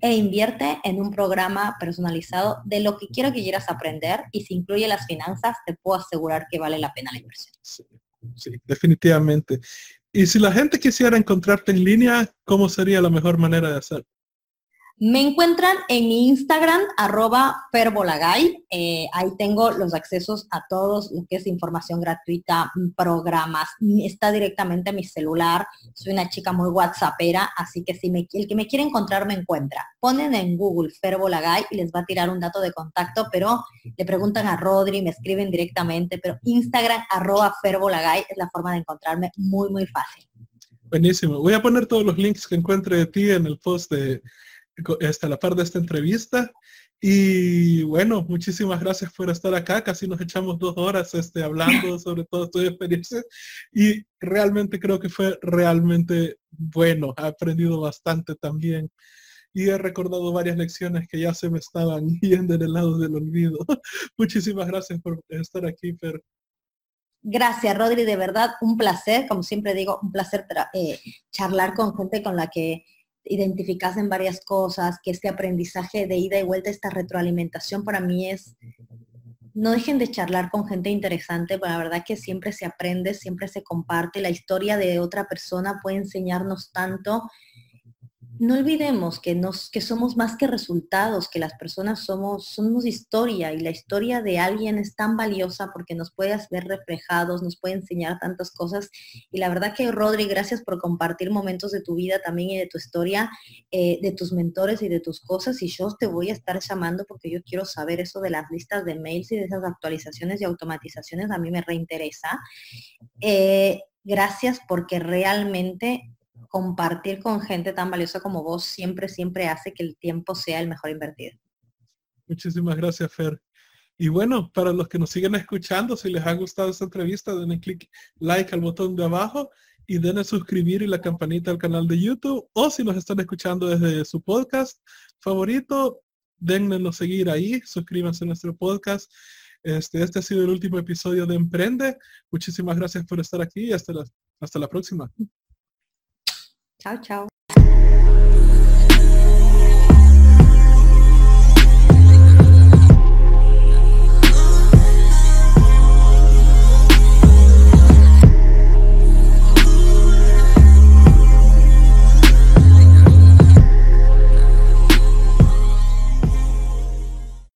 e invierte en un programa personalizado de lo que quiera que quieras aprender y si incluye las finanzas, te puedo asegurar que vale la pena la inversión. sí definitivamente. Y si la gente quisiera encontrarte en línea, ¿cómo sería la mejor manera de hacerlo? Me encuentran en mi Instagram, arroba perbolagay. Eh, ahí tengo los accesos a todos lo que es información gratuita, programas. Está directamente en mi celular. Soy una chica muy whatsappera, así que si el que me quiere encontrar me encuentra. Ponen en Google Ferbolagay y les va a tirar un dato de contacto, pero le preguntan a Rodri, me escriben directamente, pero Instagram, arroba Ferbolagay es la forma de encontrarme muy, muy fácil. Buenísimo. Voy a poner todos los links que encuentre de ti en el post de hasta la par de esta entrevista. Y bueno, muchísimas gracias por estar acá. Casi nos echamos dos horas este, hablando sobre todo tu experiencia y realmente creo que fue realmente bueno. He aprendido bastante también y he recordado varias lecciones que ya se me estaban yendo en el lado del olvido. muchísimas gracias por estar aquí, Fer. Gracias, Rodri. De verdad, un placer. Como siempre digo, un placer eh, charlar con gente con la que identificasen varias cosas, que este aprendizaje de ida y vuelta, esta retroalimentación para mí es, no dejen de charlar con gente interesante, la verdad que siempre se aprende, siempre se comparte, la historia de otra persona puede enseñarnos tanto no olvidemos que, nos, que somos más que resultados, que las personas somos, somos historia y la historia de alguien es tan valiosa porque nos puede ver reflejados, nos puede enseñar tantas cosas. Y la verdad que Rodri, gracias por compartir momentos de tu vida también y de tu historia, eh, de tus mentores y de tus cosas. Y yo te voy a estar llamando porque yo quiero saber eso de las listas de mails y de esas actualizaciones y automatizaciones. A mí me reinteresa. Eh, gracias porque realmente compartir con gente tan valiosa como vos siempre, siempre hace que el tiempo sea el mejor invertido. Muchísimas gracias, Fer. Y bueno, para los que nos siguen escuchando, si les ha gustado esta entrevista, denle clic like al botón de abajo y denle suscribir y la campanita al canal de YouTube. O si nos están escuchando desde su podcast favorito, denle seguir ahí, suscríbanse a nuestro podcast. Este, este ha sido el último episodio de Emprende. Muchísimas gracias por estar aquí y hasta la, hasta la próxima. Tchau, tchau.